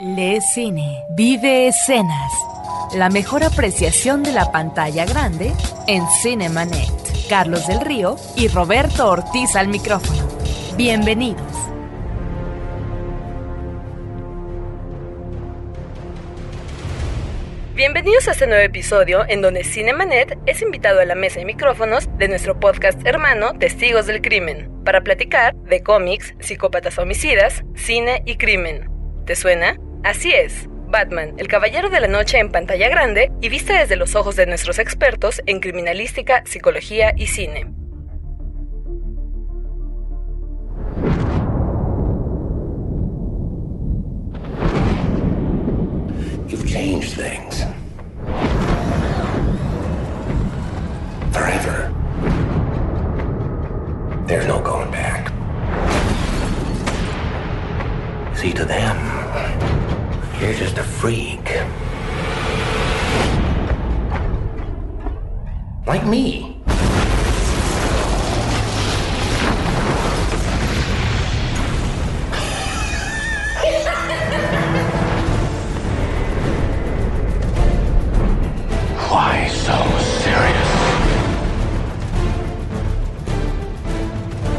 Le cine, vive escenas. La mejor apreciación de la pantalla grande en Cinemanet. Carlos del Río y Roberto Ortiz al micrófono. Bienvenidos. Bienvenidos a este nuevo episodio en donde Cinemanet es invitado a la mesa de micrófonos de nuestro podcast hermano Testigos del Crimen para platicar de cómics, psicópatas homicidas, cine y crimen. ¿Te suena? Así es, Batman, el Caballero de la Noche en pantalla grande y vista desde los ojos de nuestros expertos en criminalística, psicología y cine. You've changed things. Forever. There's no going back. See, to them, you're just a freak. Like me. Why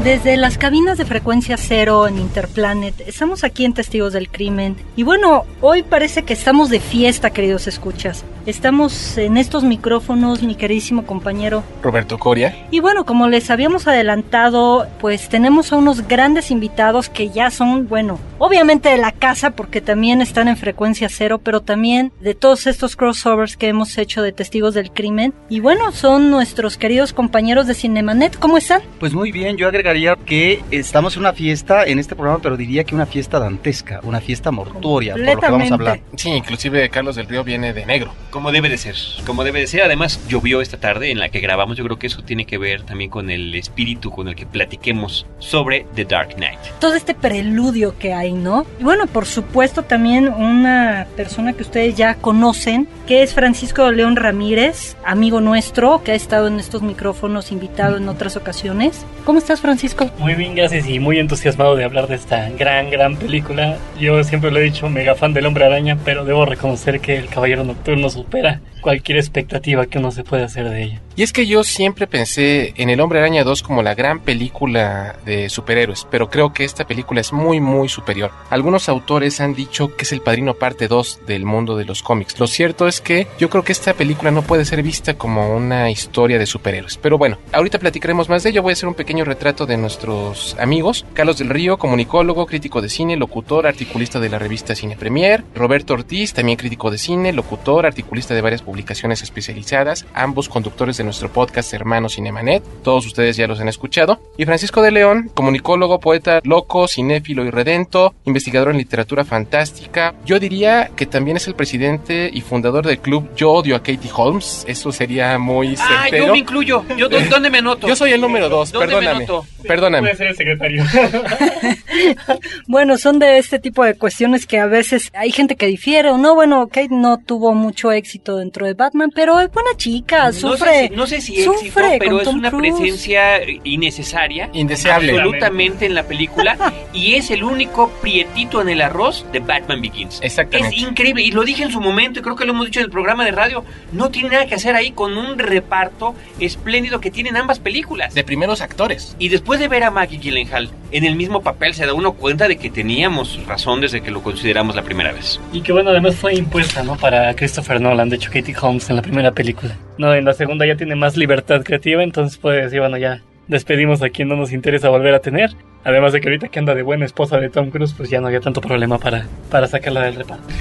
Desde las cabinas de frecuencia cero en Interplanet, estamos aquí en Testigos del Crimen. Y bueno, hoy parece que estamos de fiesta, queridos escuchas. Estamos en estos micrófonos, mi queridísimo compañero. Roberto Coria. Y bueno, como les habíamos adelantado, pues tenemos a unos grandes invitados que ya son, bueno, obviamente de la casa porque también están en frecuencia cero, pero también de todos estos crossovers que hemos hecho de Testigos del Crimen. Y bueno, son nuestros queridos compañeros de Cinemanet. ¿Cómo están? Pues muy bien, yo agregaría que estamos en una fiesta en este programa, pero diría que una fiesta dantesca, una fiesta mortuoria, por lo que vamos a hablar. Sí, inclusive Carlos del Río viene de negro. Como debe de ser, como debe de ser. Además, llovió esta tarde en la que grabamos. Yo creo que eso tiene que ver también con el espíritu con el que platiquemos sobre The Dark Knight. todo este preludio que hay, ¿no? Y bueno, por supuesto también una persona que ustedes ya conocen, que es Francisco León Ramírez, amigo nuestro, que ha estado en estos micrófonos invitado en otras ocasiones. ¿Cómo estás, Francisco? Muy bien, gracias y muy entusiasmado de hablar de esta gran, gran película. Yo siempre lo he dicho, mega fan del Hombre Araña, pero debo reconocer que El Caballero Nocturno supera cualquier expectativa que uno se puede hacer de ella. Y es que yo siempre pensé en El Hombre Araña 2 como la gran película de superhéroes, pero creo que esta película es muy, muy superior. Algunos autores han dicho que es el padrino parte 2 del mundo de los cómics. Lo cierto es que yo creo que esta película no puede ser vista como una historia de superhéroes. Pero bueno, ahorita platicaremos más de ello. Voy a hacer un pequeño retrato de nuestros amigos. Carlos del Río, comunicólogo, crítico de cine, locutor, articulista de la revista Cine Premier. Roberto Ortiz, también crítico de cine, locutor, articulista de varias publicaciones especializadas, ambos conductores de nuestro podcast hermano Cinemanet. Todos ustedes ya los han escuchado. Y Francisco de León, comunicólogo, poeta loco, cinéfilo y redento, investigador en literatura fantástica. Yo diría que también es el presidente y fundador del club Yo odio a Katie Holmes. Eso sería muy Ah, certero. yo me incluyo. Yo, ¿dó- ¿Dónde me anoto? Yo soy el número dos, ¿Dónde me perdóname. anoto? Perdóname. Puede ser el secretario. Bueno, son de este tipo de cuestiones que a veces hay gente que difiere o no. Bueno, Kate no tuvo mucho éxito dentro de Batman, pero es buena chica, No sufre. sé si, no sé si éxito, sufre pero es Tom una presencia innecesaria. Indeseable. Absolutamente en la película. y es el único prietito en el arroz de Batman Begins. Exactamente. Es increíble. Y lo dije en su momento, y creo que lo hemos dicho en el programa de radio. No tiene nada que hacer ahí con un reparto espléndido que tienen ambas películas. De primeros actores. Y después de ver a Maggie Gyllenhaal en el mismo papel, se da uno cuenta de que teníamos razón desde que lo consideramos la primera vez. y que bueno, además fue impuesta, ¿no? Para Christopher Nolan, de hecho Katie Holmes en la primera película. No, en la segunda ya tiene más libertad creativa, entonces puede decir, bueno, ya despedimos a quien no nos interesa volver a tener. Además de que ahorita que anda de buena esposa de Tom Cruise, pues ya no había tanto problema para, para sacarla del reparto.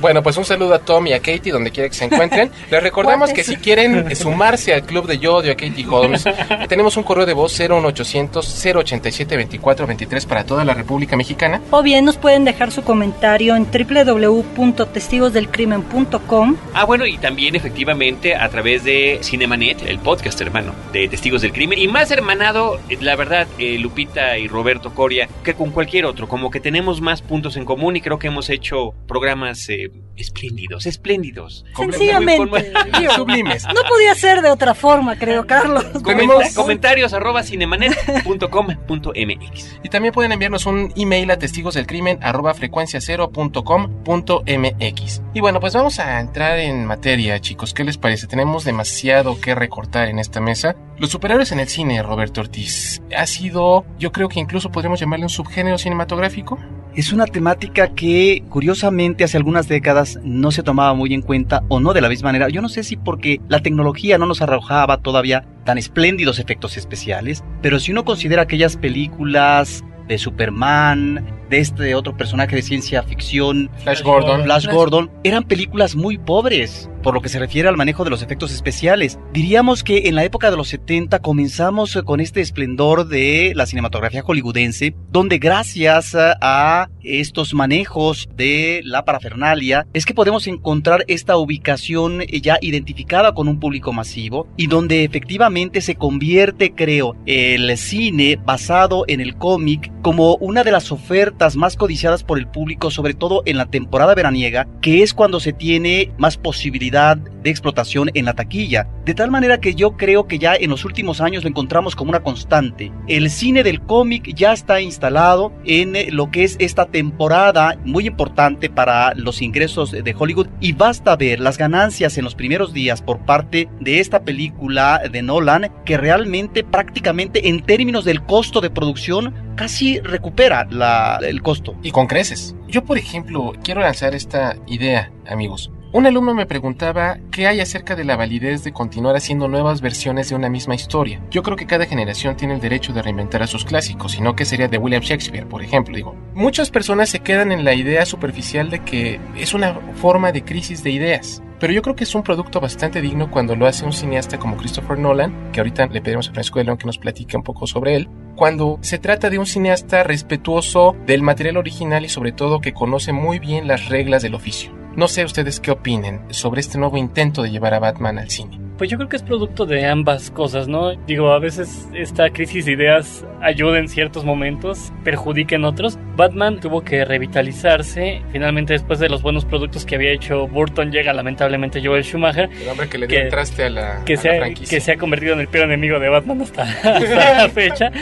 Bueno, pues un saludo a Tom y a Katie donde quiera que se encuentren. Les recordamos que si quieren sumarse al club de Yo odio a Katie Holmes, tenemos un correo de voz 01800 087 24 23 para toda la República Mexicana. O bien nos pueden dejar su comentario en www.testigosdelcrimen.com. Ah, bueno, y también efectivamente a través de Cinemanet, el podcast hermano de Testigos del Crimen, y más hermanado, la verdad, eh, Lupita y Roberto Coria, que con cualquier otro, como que tenemos más puntos en común y creo que hemos hecho programas eh, espléndidos, espléndidos. Sencillamente. Sublimes. No podía ser de otra forma, creo, Carlos. Comenta- comentarios arroba cinemanet.com.mx. Y también pueden enviarnos un email a testigos del crimen arroba frecuenciacero.com.mx. Y bueno, pues vamos a entrar en materia, chicos. ¿Qué les parece? Tenemos demasiado que recortar en esta mesa. Los superhéroes en el cine, Roberto Ortiz, ha sido, yo creo que incluso podríamos llamarle un subgénero cinematográfico. Es una temática que curiosamente hace algunas décadas no se tomaba muy en cuenta o no de la misma manera. Yo no sé si porque la tecnología no nos arrojaba todavía tan espléndidos efectos especiales, pero si uno considera aquellas películas de Superman, de este otro personaje de ciencia ficción, Flash Gordon. Flash Gordon, eran películas muy pobres por lo que se refiere al manejo de los efectos especiales. Diríamos que en la época de los 70 comenzamos con este esplendor de la cinematografía hollywoodense, donde gracias a- estos manejos de la parafernalia es que podemos encontrar esta ubicación ya identificada con un público masivo y donde efectivamente se convierte, creo, el cine basado en el cómic como una de las ofertas más codiciadas por el público, sobre todo en la temporada veraniega, que es cuando se tiene más de explotación en la taquilla. De tal manera que yo creo que ya en los últimos años lo encontramos como una constante. El cine del cómic ya está instalado en eh, lo que es esta temporada muy importante para los ingresos de Hollywood y basta ver las ganancias en los primeros días por parte de esta película de Nolan que realmente prácticamente en términos del costo de producción casi recupera la- el costo. Y con creces. Yo, por ejemplo, quiero lanzar esta idea, amigos. Un alumno me preguntaba qué hay acerca de la validez de continuar haciendo nuevas versiones de una misma historia. Yo creo que cada generación tiene el derecho de reinventar a sus clásicos, si no que sería de William Shakespeare, por ejemplo. Digo, muchas personas se quedan en la idea superficial de que es una forma de crisis de ideas. Pero yo creo que es un producto bastante digno cuando lo hace un cineasta como Christopher Nolan, que ahorita le pedimos a Francisco de León que nos platique un poco sobre él, cuando se trata de un cineasta respetuoso del material original y sobre todo que conoce muy bien las reglas del oficio. No sé ustedes qué opinen sobre este nuevo intento de llevar a Batman al cine. Pues yo creo que es producto de ambas cosas, ¿no? Digo, a veces esta crisis de ideas ayuda en ciertos momentos, perjudica en otros. Batman tuvo que revitalizarse. Finalmente, después de los buenos productos que había hecho Burton, llega lamentablemente Joel Schumacher, El hombre que le dio el traste a la, que, se ha, que se ha convertido en el peor enemigo de Batman hasta, hasta la fecha.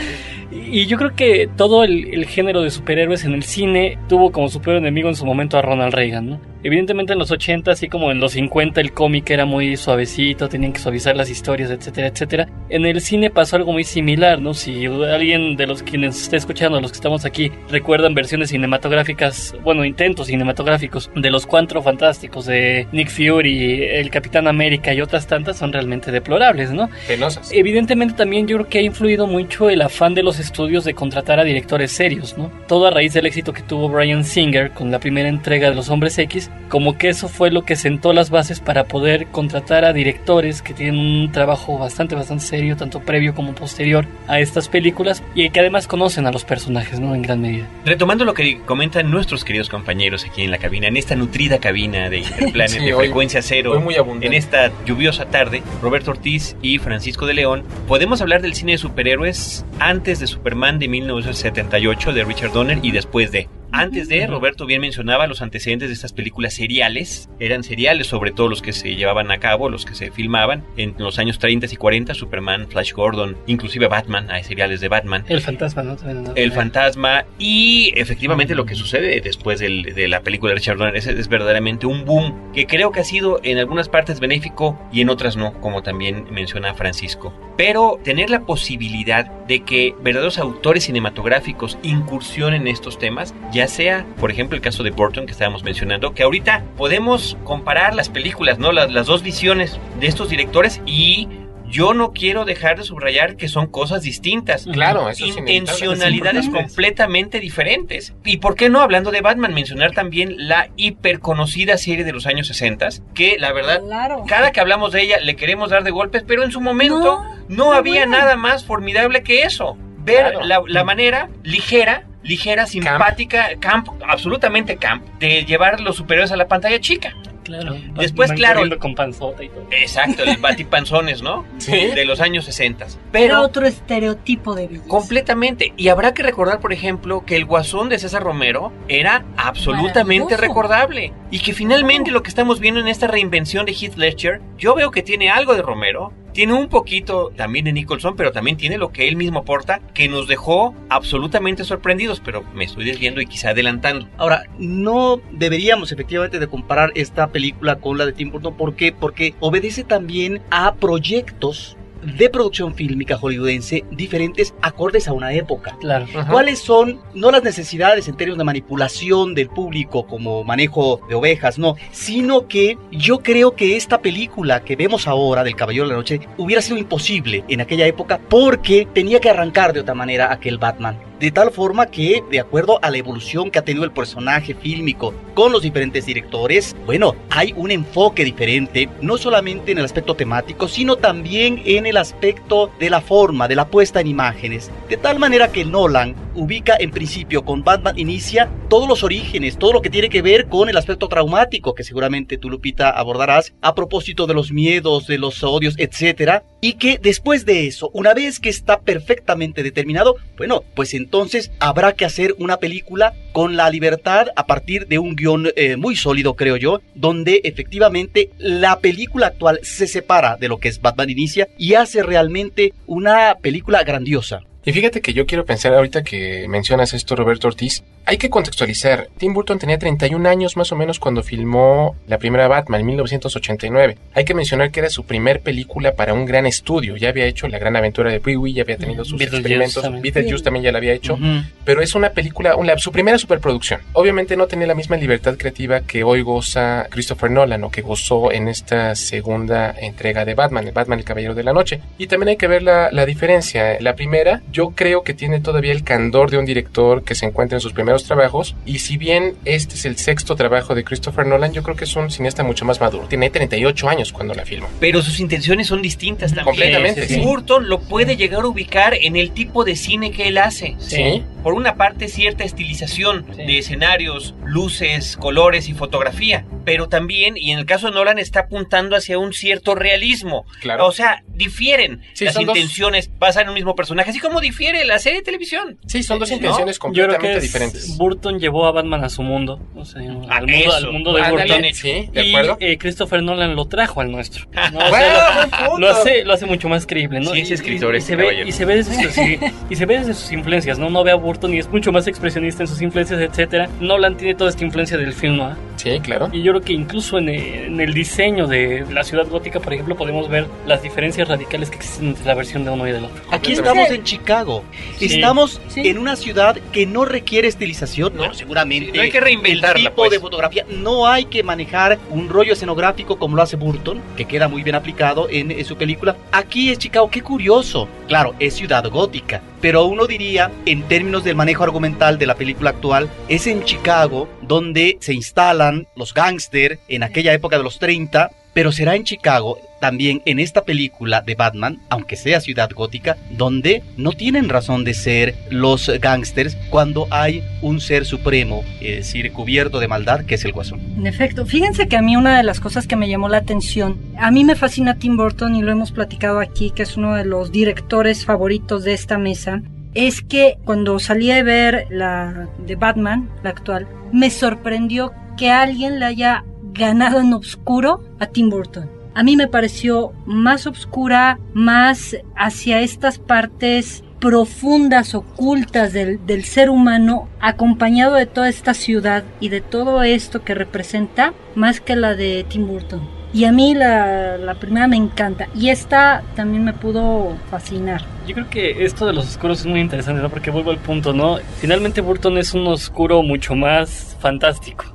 Y yo creo que todo el, el género de superhéroes en el cine tuvo como su peor enemigo en su momento a Ronald Reagan, ¿no? Evidentemente en los 80, así como en los 50, el cómic era muy suavecito, tenían que suavizar las historias, etcétera, etcétera. En el cine pasó algo muy similar, ¿no? Si alguien de los quienes está escuchando, los que estamos aquí, recuerdan versiones cinematográficas, bueno, intentos cinematográficos de los Cuatro Fantásticos, de Nick Fury, el Capitán América y otras tantas, son realmente deplorables, ¿no? Penosas. Evidentemente también yo creo que ha influido mucho el afán de los estudios de contratar a directores serios, ¿no? Todo a raíz del éxito que tuvo Brian Singer con la primera entrega de Los Hombres X, como que eso fue lo que sentó las bases para poder contratar a directores que tienen un trabajo bastante, bastante serio, tanto previo como posterior a estas películas, y que además conocen a los personajes, ¿no? En gran medida. Retomando lo que comentan nuestros queridos compañeros aquí en la cabina, en esta nutrida cabina de Interplanet Sí, de hoy- frecuencia cero, muy en esta lluviosa tarde, Roberto Ortiz y Francisco de León, podemos hablar del cine de superhéroes antes de Superman de 1978 de Richard Donner y después de. Antes de, Roberto bien mencionaba los antecedentes de estas películas seriales. Eran seriales, sobre todo los que se llevaban a cabo, los que se filmaban en los años 30 y 40, Superman, Flash Gordon, inclusive Batman, hay seriales de Batman. El fantasma, ¿no? También, ¿no? El fantasma y efectivamente lo que sucede después del- de la película de Richard Donner es, es verdaderamente un boom que creo que ha sido en algunas partes benéfico y en otras no, como también menciona Francisco. Pero tener la posibilidad de que verdaderos autores cinematográficos incursionen en estos temas, ya sea, por ejemplo, el caso de Burton que estábamos mencionando, que ahorita podemos comparar las películas, ¿no? Las, las dos visiones de estos directores y yo no quiero dejar de subrayar que son cosas distintas Claro, eso intencionalidades completamente diferentes. Y por qué no, hablando de Batman, mencionar también la hiperconocida serie de los años 60, que la verdad, Claro. cada que hablamos de ella le queremos dar de golpes, pero en su momento no, qué había bueno. nada más formidable que eso. Ver Claro. la, la manera ligera, ligera, simpática, camp, absolutamente camp, de llevar los superhéroes a la pantalla chica. Claro. Después, Van claro. con panzota y todo. Exacto, el batipanzones, ¿no? Sí. De los años 60. Era Pero otro estereotipo de belleza. completamente. Y habrá que recordar, por ejemplo, que el guasón de César Romero era absolutamente recordable. Y que finalmente lo que estamos viendo en esta reinvención de Heath Ledger, yo veo que tiene algo de Romero. Tiene un poquito también de Nicholson, pero también tiene lo que él mismo aporta, que nos dejó absolutamente sorprendidos, pero me estoy desviando y quizá adelantando. Ahora, no deberíamos efectivamente de comparar esta película con la de Tim Burton. ¿Por qué? Porque obedece también a proyectos de producción fílmica hollywoodense diferentes acordes a una época. Claro. Ajá. ¿Cuáles son no las necesidades en términos de manipulación del público como manejo de ovejas, no, sino que yo creo que esta película que vemos ahora del Caballero de la Noche hubiera sido imposible en aquella época porque tenía que arrancar de otra manera aquel Batman. De tal forma que, de acuerdo a la evolución que ha tenido el personaje fílmico con los diferentes directores, bueno, hay un enfoque diferente, no solamente en el aspecto temático, sino también en el aspecto de la forma, de la puesta en imágenes. De tal manera que Nolan ubica en principio con Batman inicia todos los orígenes, todo lo que tiene que ver con el aspecto traumático, que seguramente tú, Lupita, abordarás, a propósito de los miedos, de los odios, etcétera, y que después de eso, una vez que está perfectamente determinado, bueno, pues entonces habrá que hacer una película con la libertad a partir de un guion eh, muy sólido, creo yo, donde efectivamente la película actual se separa de lo que es Batman Inicia y hace realmente una película grandiosa. Y fíjate que yo quiero pensar ahorita que mencionas esto, Roberto Ortiz, hay que contextualizar. Tim Burton tenía 31 años más o menos cuando filmó la primera Batman en 1989. Hay que mencionar que era su primer película para un gran estudio. Ya había hecho La Gran Aventura de Pee-wee, ya había tenido sus Beetlejuice experimentos. Beetlejuice también ya la había hecho. Ujú. Pero es una película, una- su primera superproducción. Obviamente no tenía la misma libertad creativa que hoy goza Christopher Nolan o que gozó en esta segunda entrega de Batman, el Batman el Caballero de la Noche. Y también hay que ver la, la diferencia. La primera, yo creo que tiene todavía el candor de un director que se encuentra en sus primeros trabajos. Y si bien este es el sexto trabajo de Christopher Nolan, yo creo que es un cineasta mucho más maduro. Tiene 38 años cuando la filmó. Pero sus intenciones son distintas también. Completamente, sí. Burton lo puede llegar a ubicar en el tipo de cine que él hace. Sí. Por una parte, cierta estilización Sí. de escenarios, luces, colores y fotografía. Pero también, y en el caso de Nolan, está apuntando hacia un cierto realismo. Claro. O sea, difieren Sí, las dos- intenciones, pasan en un mismo personaje, así como difiere la serie de televisión. Sí, son dos ¿No? intenciones Yo creo completamente que es- diferentes. Burton llevó a Batman a su mundo. O sea, Ah, al, mundo, eso. al mundo de Ándale, Burton. Sí, de Y acuerdo. eh, Christopher Nolan lo trajo al nuestro. ¿no? O sea, lo- hace, lo hace mucho más creíble, ¿no? Sí, es Y- escritor y, este se ve, y se ve desde sus, sí, y se ve desde sus influencias, ¿no? No ve a Burton y es mucho más expresionista en sus influencias, etcétera. Nolan tiene toda esta influencia del film noir. Sí, claro. Y yo creo que incluso en, en el diseño de la ciudad gótica, por ejemplo, podemos ver las diferencias radicales que existen entre la versión de uno y del otro. Aquí estamos en Chicago. Sí. Estamos Sí. en una ciudad que no requiere estilización. No, seguramente. No hay que reinventarla, El tipo pues. de fotografía. No hay que manejar un rollo escenográfico como lo hace Burton, que queda muy bien aplicado en, en su película. Aquí es Chicago. Qué curioso. Claro, es ciudad gótica. Pero uno diría, en términos del manejo argumental de la película actual, es en Chicago donde se instalan los gángster en aquella época de los 30 pero será en Chicago, también en esta película de Batman, aunque sea ciudad gótica, donde no tienen razón de ser los gángsters cuando hay un ser supremo, es decir, cubierto de maldad, que es el guasón. En efecto, fíjense que a mí una de las cosas que me llamó la atención, a mí me fascina Tim Burton y lo hemos platicado aquí, que es uno de los directores favoritos de esta mesa, es que cuando salí a ver la de Batman, la actual, me sorprendió que alguien le haya ganado en oscuro a Tim Burton. A mí me pareció más oscura, más hacia estas partes profundas, ocultas del, del ser humano, acompañado de toda esta ciudad y de todo esto que representa, más que la de Tim Burton. Y a mí la, la primera me encanta. Y esta también me pudo fascinar. Yo creo que esto de los oscuros es muy interesante, ¿no? Porque vuelvo al punto, ¿no? Finalmente Burton es un oscuro mucho más fantástico,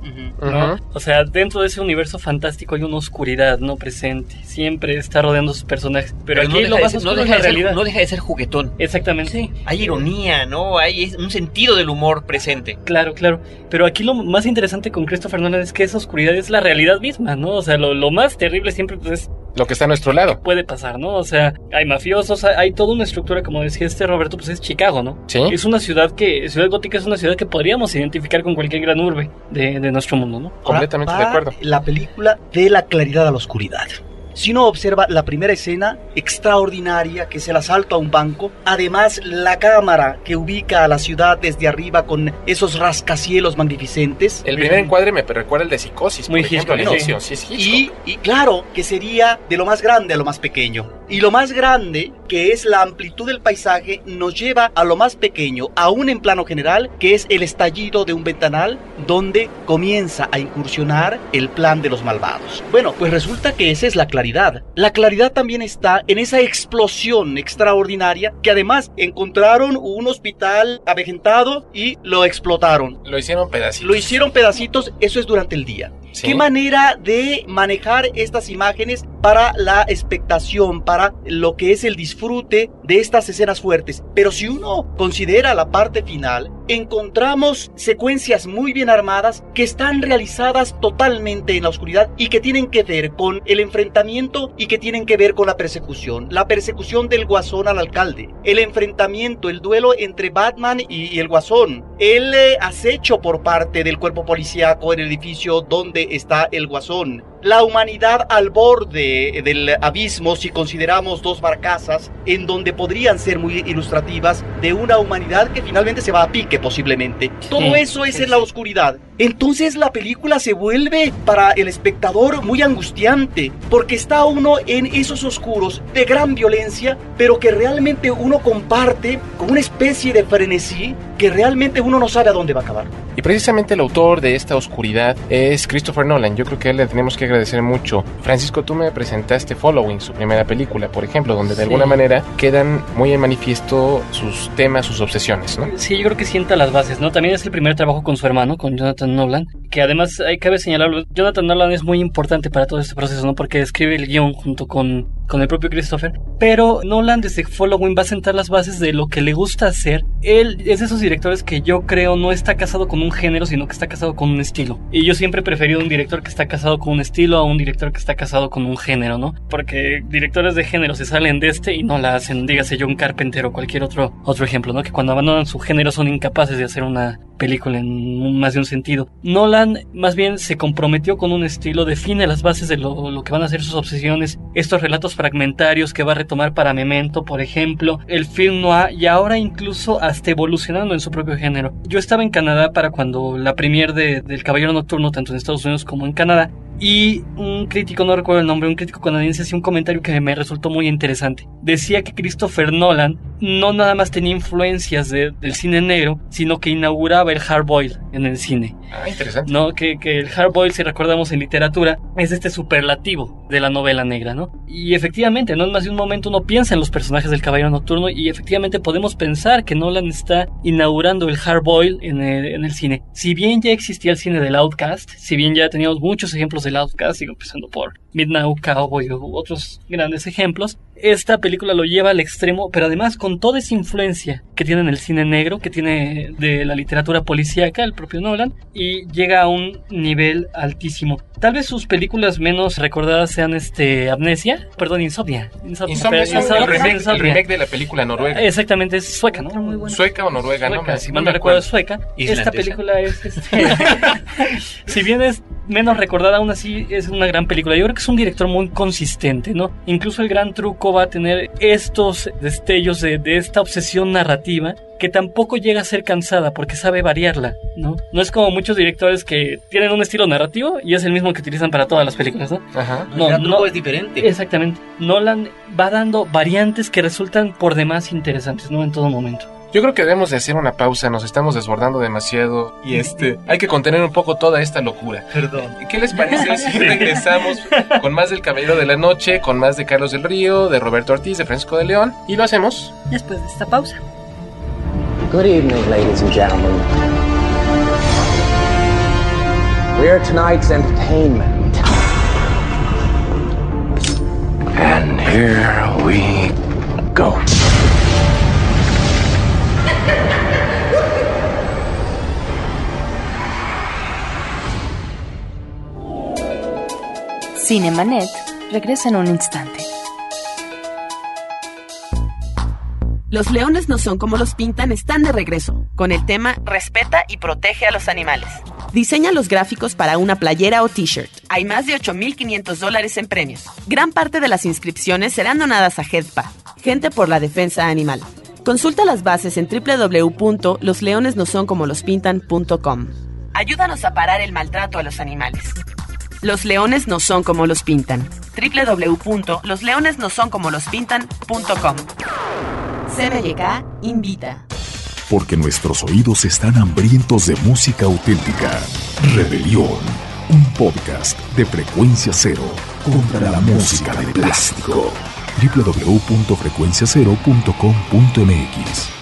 ¿no? Ujú. O sea, dentro de ese universo fantástico hay una oscuridad no presente. Siempre está rodeando a sus personajes. Pero, no aquí deja lo de más ser- no oscuro es deja la de ser- realidad. no deja de ser juguetón. Exactamente. Sí. Hay ironía, ¿no? Hay un sentido del humor presente. Claro, claro. Pero aquí lo más interesante con Christopher Nolan es que esa oscuridad es la realidad misma, ¿no? O sea, lo, lo más terrible siempre pues, es lo que está a nuestro lado. Puede pasar, ¿no? O sea, hay mafiosos, hay, toda una estructura, como decía este Roberto, pues es Chicago, ¿no? Sí. Es una ciudad que, Ciudad Gótica es una ciudad que podríamos identificar con cualquier gran urbe de, de nuestro mundo, ¿no? Completamente Ahora de acuerdo. La película de la claridad a la oscuridad. Si uno observa la primera escena extraordinaria, que es el asalto a un banco, además la cámara que ubica a la ciudad desde arriba con esos rascacielos magnificentes. El primer encuadre me recuerda el de psicosis, Muy por ejemplo, al Hitchcock, inicio. Sí, es Y, y claro, que sería de lo más grande a lo más pequeño. Y lo más grande, que es la amplitud del paisaje, nos lleva a lo más pequeño, aún en plano general, que es el estallido de un ventanal donde comienza a incursionar el plan de los malvados. Bueno, pues resulta que esa es la claridad. La claridad también está en esa explosión extraordinaria que además encontraron un hospital avejentado y lo explotaron. Lo hicieron pedacitos. Lo hicieron pedacitos, eso es durante el día. ¿Qué manera de manejar estas imágenes para la expectación, para lo que es el disfrute de estas escenas fuertes? Pero si uno considera la parte final, encontramos secuencias muy bien armadas que están realizadas totalmente en la oscuridad y que tienen que ver con el enfrentamiento y que tienen que ver con la persecución. La persecución del guasón al alcalde, el enfrentamiento, el duelo entre Batman y, y el guasón, el eh, acecho por parte del cuerpo policíaco en el edificio donde está el guasón, la humanidad al borde del abismo si consideramos dos barcazas en donde podrían ser muy ilustrativas de una humanidad que finalmente se va a pique posiblemente. Todo Sí, eso es sí, en la oscuridad. Entonces la película se vuelve para el espectador muy angustiante porque está uno en esos oscuros de gran violencia, pero que realmente uno comparte con una especie de frenesí que realmente uno no sabe a dónde va a acabar. Y precisamente el autor de esta oscuridad es Christopher Nolan. Yo creo que a él le tenemos que agradecer mucho. Francisco, tú me presentaste Following, su primera película, por ejemplo, donde de Sí. alguna manera quedan muy en manifiesto sus temas, sus obsesiones, ¿no? Sí, yo creo que sienta las bases, ¿no? También es el primer trabajo con su hermano, con Jonathan Nolan, que además hay cabe señalarlo, Jonathan Nolan es muy importante para todo este proceso, ¿no? Porque escribe el guion junto con, con el propio Christopher, pero Nolan desde Following va a sentar las bases de lo que le gusta hacer. Él es de esos directores que yo creo no está casado con un género, sino que está casado con un estilo. Y yo siempre he preferido un director que está casado con un estilo a un director que está casado con un género, ¿no? Porque directores de género se salen de este y no la hacen, dígase John Carpenter o cualquier otro, otro ejemplo, ¿no? Que cuando abandonan su género son incapaces de hacer una película en más de un sentido. Nolan más bien se comprometió con un estilo, define las bases de lo, lo que van a ser sus obsesiones, estos relatos fragmentarios que va a retomar para Memento, por ejemplo, el film noir y ahora incluso hasta evolucionando en su propio género. Yo estaba en Canadá para cuando la premier de, del Caballero Nocturno, tanto en Estados Unidos como en Canadá, y un crítico, no recuerdo el nombre, un crítico canadiense hacía un comentario que me resultó muy interesante. Decía que Christopher Nolan no nada más tenía influencias de- del cine negro, sino que inauguraba el hard boil en el cine. Ah, interesante. ¿no? Que, que el hard boil, si recordamos en literatura, es este superlativo de la novela negra, ¿no? Y efectivamente, no en más de un momento uno piensa en los personajes del Caballero Nocturno y efectivamente podemos pensar que Nolan está inaugurando el hard boil en el, en el cine. Si bien ya existía el cine del Outcast, si bien ya teníamos muchos ejemplos del Outcast, sigo empezando por Midnight Cowboy u otros grandes ejemplos, esta película lo lleva al extremo, pero además con toda esa influencia que tiene en el cine negro, que tiene de la literatura policíaca, el propio Nolan, y llega a un nivel altísimo. Tal vez sus películas menos recordadas sean este Amnesia, perdón, Insomnia. Insomnia, Insomnia es pero- el Insomnia, remake, el Insomnia. remake de la película noruega. Exactamente, es sueca, ¿no? muy buena. Sueca o noruega, no, Sueca, me, si no me no recuerdo sueca. Islandesa. Esta película es, este, si bien es menos recordada, aún así es una gran película. Yo creo que es un director muy consistente, ¿no? Incluso el gran truco va a tener estos destellos de, de esta obsesión narrativa que tampoco llega a ser cansada porque sabe variarla, ¿no? No es como muchos directores que tienen un estilo narrativo y es el mismo que utilizan para todas las películas, ¿no? Ajá. El No, gran no- es diferente. Exactamente. Nolan va dando variantes que resultan por demás interesantes, ¿no? En todo momento. Yo creo que debemos de hacer una pausa, nos estamos desbordando demasiado y este hay que contener un poco toda esta locura. Perdón. ¿Qué les parece si regresamos con más del Caballero de la Noche, con más de Carlos del Río, de Roberto Ortiz, de Francisco de León? Y lo hacemos. Después de esta pausa. Good evening, ladies and gentlemen. We're tonight's entertainment. And here we go. Cinemanet Regresa en un instante. Los leones no son como los pintan están de regreso, con el tema Respeta y protege a los animales. Diseña los gráficos para una playera o t-shirt. Hay más de 8.500 dólares en premios. Gran parte de las inscripciones serán donadas a HEDPA, Gente por la Defensa Animal. Consulta las bases en www.losleonesnosoncomolospintan.com. Ayúdanos a parar el maltrato a los animales. Los leones no son como los pintan. www.losleonesnosoncomolospintan.com. CBYK invita. Porque nuestros oídos están hambrientos de música auténtica. Rebelión, un podcast de frecuencia cero contra la música de plástico. www.frecuenciacero.com.mx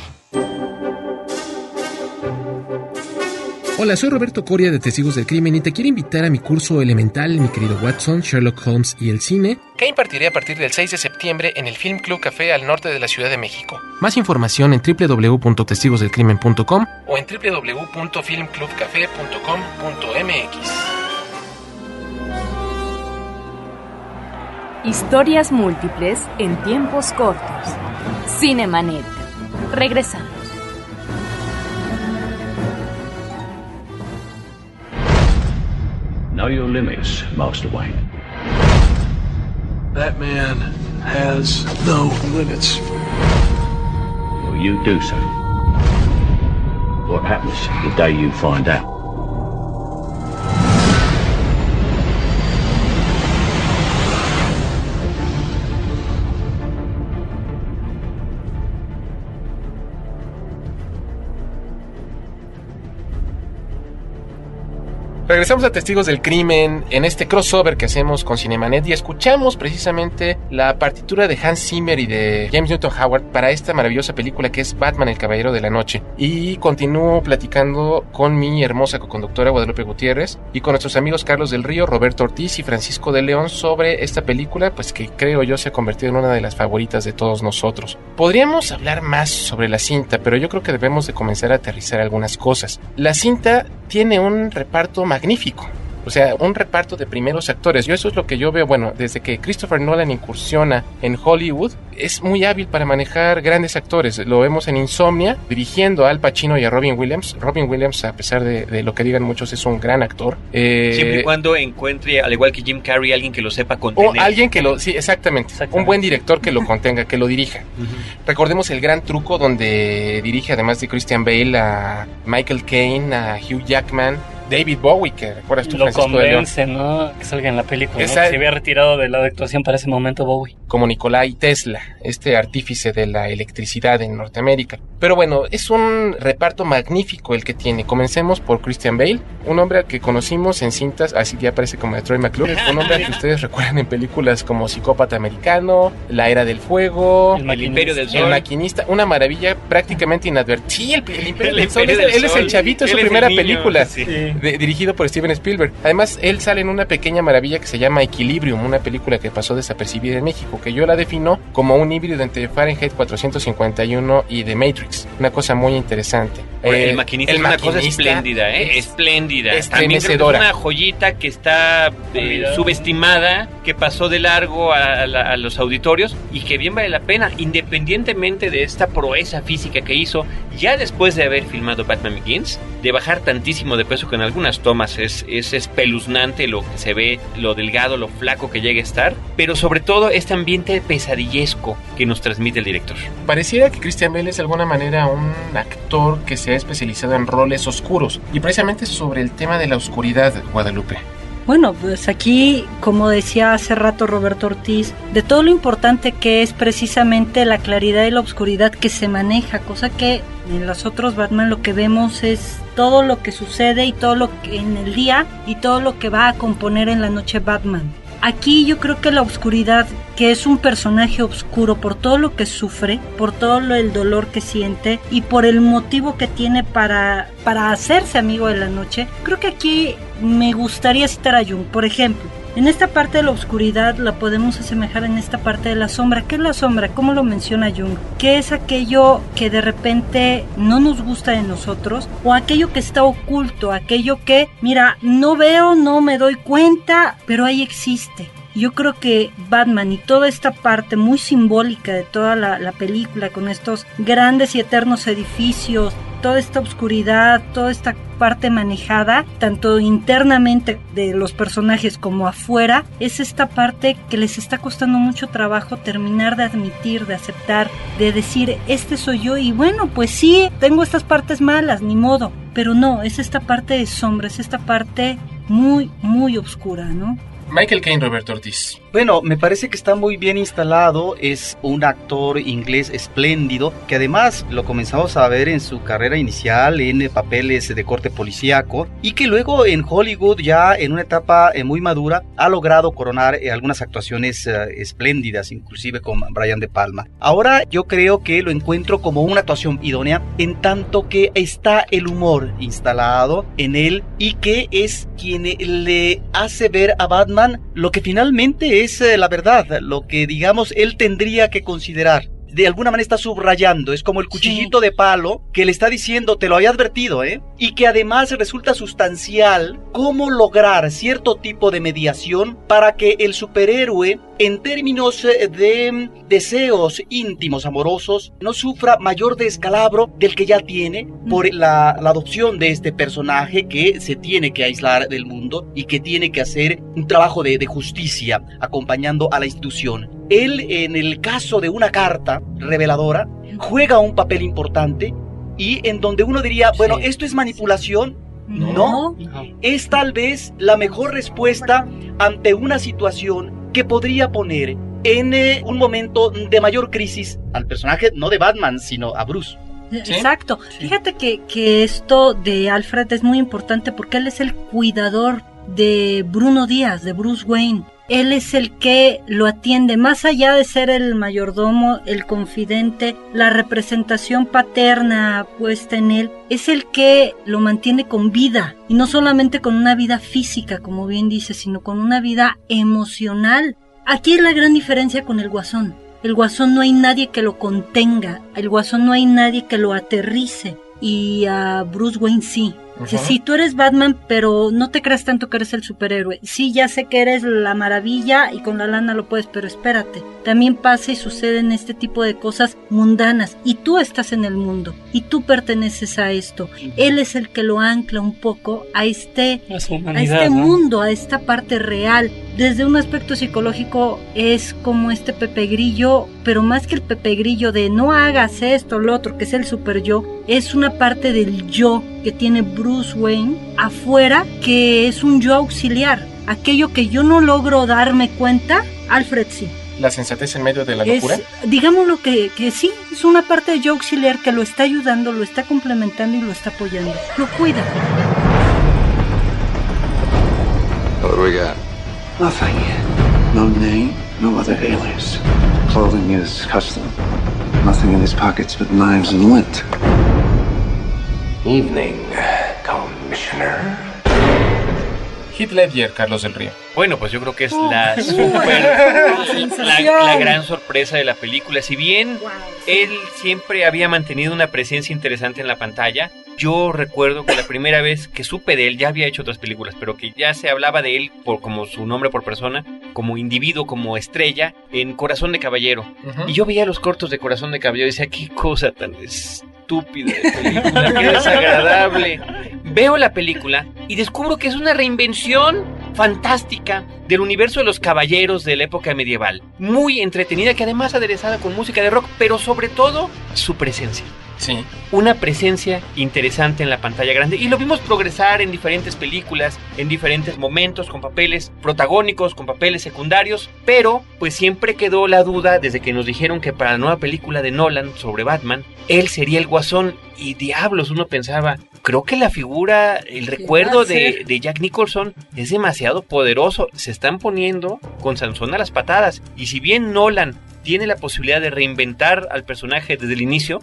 Hola, soy Roberto Coria de Testigos del Crimen y te quiero invitar a mi curso elemental, mi querido Watson, Sherlock Holmes y el cine, que impartiré a partir del 6 de septiembre en el Film Club Café al norte de la Ciudad de México. Más información en www.testigosdelcrimen.com o en www.filmclubcafé.com.mx. Historias múltiples en tiempos cortos. Cinemanet. Regresamos. Know your limits, Master Wayne. That man has no limits. Will you do so? What happens the day you find out? Regresamos a Testigos del Crimen en este crossover que hacemos con Cinemanet y escuchamos precisamente la partitura de Hans Zimmer y de James Newton Howard para esta maravillosa película que es Batman el Caballero de la Noche. Y continúo platicando con mi hermosa coconductora Guadalupe Gutiérrez y con nuestros amigos Carlos del Río, Roberto Ortiz y Francisco de León sobre esta película, pues que creo yo se ha convertido en una de las favoritas de todos nosotros. Podríamos hablar más sobre la cinta, pero yo creo que debemos de comenzar a aterrizar algunas cosas. La cinta tiene un reparto magnífico. O sea, un reparto de primeros actores. Yo eso es lo que yo veo, bueno, desde que Christopher Nolan incursiona en Hollywood, es muy hábil para manejar grandes actores. Lo vemos en Insomnia, dirigiendo a Al Pacino y a Robin Williams. Robin Williams, a pesar de, de lo que digan muchos, es un gran actor. Eh, Siempre y cuando encuentre, al igual que Jim Carrey, alguien que lo sepa contener. O alguien que lo, sí, exactamente, un buen director que lo contenga, que lo dirija. Recordemos el gran truco donde dirige, además de Christian Bale, a Michael Caine, a Hugh Jackman, David Bowie, que recuerdas tú, Lo Francisco de León. convence, ¿no? Que salga en la película. ¿no? Esa- Que se había retirado de la actuación para ese momento Bowie. como Nikolai Tesla, este artífice de la electricidad en Norteamérica. Pero bueno, es un reparto magnífico el que tiene. Comencemos por Christian Bale, un hombre al que conocimos en cintas, así ya parece como de Troy McClure, un hombre al que ustedes recuerdan en películas como Psicópata Americano, La Era del Fuego, El Imperio del El Sol. Maquinista, una maravilla prácticamente inadvertida. Sí, el, el Imperio El del Sol, Imperio él, del él es el chavito, es su el primera niño, película sí. De- dirigido por Steven Spielberg. Además, él sale en una pequeña maravilla que se llama Equilibrium, una película que pasó desapercibida en México, que yo la defino como un híbrido entre Fahrenheit 451 y The Matrix. Una cosa muy interesante. Eh, el maquinista es una cosa espléndida, ¿eh? Espléndida. También creo que es estremecedora. una joyita que está eh, subestimada, que pasó de largo a, a la- a los auditorios y que bien vale la pena, independientemente de esta proeza física que hizo ya después de haber filmado Batman Begins, de bajar tantísimo de peso que en algunas tomas es, es espeluznante lo que se ve, lo delgado, lo flaco que llega a estar, pero sobre todo este ambiente pesadillesco que nos transmite el director. Pareciera que Christian Bale es de alguna manera un actor que se ha especializado en roles oscuros y precisamente sobre el tema de la oscuridad, Guadalupe. Bueno, pues aquí, como decía hace rato Roberto Ortiz, de todo lo importante que es precisamente la claridad y la oscuridad que se maneja, cosa que en los otros Batman lo que vemos es todo lo que sucede y todo lo que en el día y todo lo que va a componer en la noche Batman. Aquí yo creo que la oscuridad, que es un personaje oscuro por todo lo que sufre, por todo lo- el dolor que siente y por el motivo que tiene para, para hacerse amigo de la noche, creo que aquí me gustaría citar a Jung. Por ejemplo, en esta parte de la oscuridad la podemos asemejar en esta parte de la sombra. ¿Qué es la sombra? ¿Cómo lo menciona Jung? ¿Qué es aquello que de repente no nos gusta de nosotros? O aquello que está oculto, aquello que, mira, no veo, no me doy cuenta, pero ahí existe. Yo creo que Batman y toda esta parte muy simbólica de toda la, la película, con estos grandes y eternos edificios, toda esta oscuridad, toda esta parte manejada, tanto internamente de los personajes como afuera, es esta parte que les está costando mucho trabajo terminar de admitir, de aceptar, de decir, este soy yo y bueno, pues sí, tengo estas partes malas, ni modo, pero no, es esta parte de sombra, es esta parte muy, muy oscura, ¿no? Michael Caine, Roberto Ortiz. Bueno, me parece que está muy bien instalado, es un actor inglés espléndido, que además lo comenzamos a ver en su carrera inicial en papeles de corte policíaco y que luego en Hollywood ya en una etapa eh, muy madura ha logrado coronar eh, algunas actuaciones eh, espléndidas, inclusive con Brian De Palma. Ahora yo creo que lo encuentro como una actuación idónea en tanto que está el humor instalado en él y que es quien le hace ver a Batman lo que finalmente es eh, la verdad, lo que digamos él tendría que considerar. De alguna manera está subrayando, es como el cuchillito de palo que le está diciendo, te lo había advertido, ¿eh? Y que además resulta sustancial cómo lograr cierto tipo de mediación para que el superhéroe, en términos eh, de deseos íntimos, amorosos, no sufra mayor descalabro del que ya tiene por la, adopción de este personaje que se tiene que aislar del mundo y que tiene que hacer un trabajo de, de justicia acompañando a la institución. Él, en el caso de una carta reveladora, juega un papel importante y en donde uno diría, bueno, esto es manipulación. No. es tal vez la mejor respuesta ante una situación que podría poner en eh, un momento de mayor crisis al personaje, no de Batman, sino a Bruce. Exacto. Fíjate que, que esto de Alfred es muy importante porque él es el cuidador de Bruno Díaz, de Bruce Wayne él es el que lo atiende, más allá de ser el mayordomo, el confidente, la representación paterna puesta en él, es el que lo mantiene con vida, y no solamente con una vida física, como bien dice, sino con una vida emocional. Aquí es la gran diferencia con el guasón. El guasón no hay nadie que lo contenga, el guasón no hay nadie que lo aterrice, y a Bruce Wayne sí. Sí, tú eres Batman, pero no te creas tanto que eres el superhéroe. Sí, ya sé que eres la maravilla y con la lana lo puedes, pero espérate. También pasa y suceden este tipo de cosas mundanas y tú estás en el mundo y tú perteneces a esto. Él es el que lo ancla un poco a este, a, este mundo, a esta parte real. Desde un aspecto psicológico es como este Pepe Grillo, pero más que el Pepe Grillo de no hagas esto, lo otro, que es el super yo, es una parte del yo que tiene Bruce Wayne afuera que es un yo auxiliar. Aquello que yo no logro darme cuenta, Alfred sí. La sensatez en medio de la locura. digámoslo que, que sí, es una parte de yo auxiliar que lo está ayudando, lo está complementando y lo está apoyando. Lo cuida. What do we got? Nothing. No name, no other alias. Clothing is custom. Nothing in his pockets but knives and lint. Evening, Commissioner. Heath Ledger, Carlos del Río. Bueno, pues yo creo que es la super, la, la, gran sorpresa de la película. Si bien él siempre había mantenido una presencia interesante en la pantalla, yo recuerdo que la primera vez que supe de él, ya había hecho otras películas, pero que ya se hablaba de él por como su nombre por persona, como individuo, como estrella, en Corazón de Caballero. Y yo veía los cortos de Corazón de Caballero y decía, qué cosa tan estúpida de película, qué desagradable. Veo la película y descubro que es una reinvención fantástica del universo de los caballeros de la época medieval. Muy entretenida, que además aderezada con música de rock, pero sobre todo su presencia. Sí. Una presencia interesante en la pantalla grande. Y lo vimos progresar en diferentes películas, en diferentes momentos, con papeles protagónicos, con papeles secundarios. Pero, pues siempre quedó la duda desde que nos dijeron que para la nueva película de Nolan sobre Batman, él sería el guasón. Y diablos, uno pensaba, creo que la figura, el recuerdo de, de, Jack Nicholson es demasiado poderoso. Se están poniendo con Sansón a las patadas. Y si bien Nolan tiene la posibilidad de reinventar al personaje desde el inicio,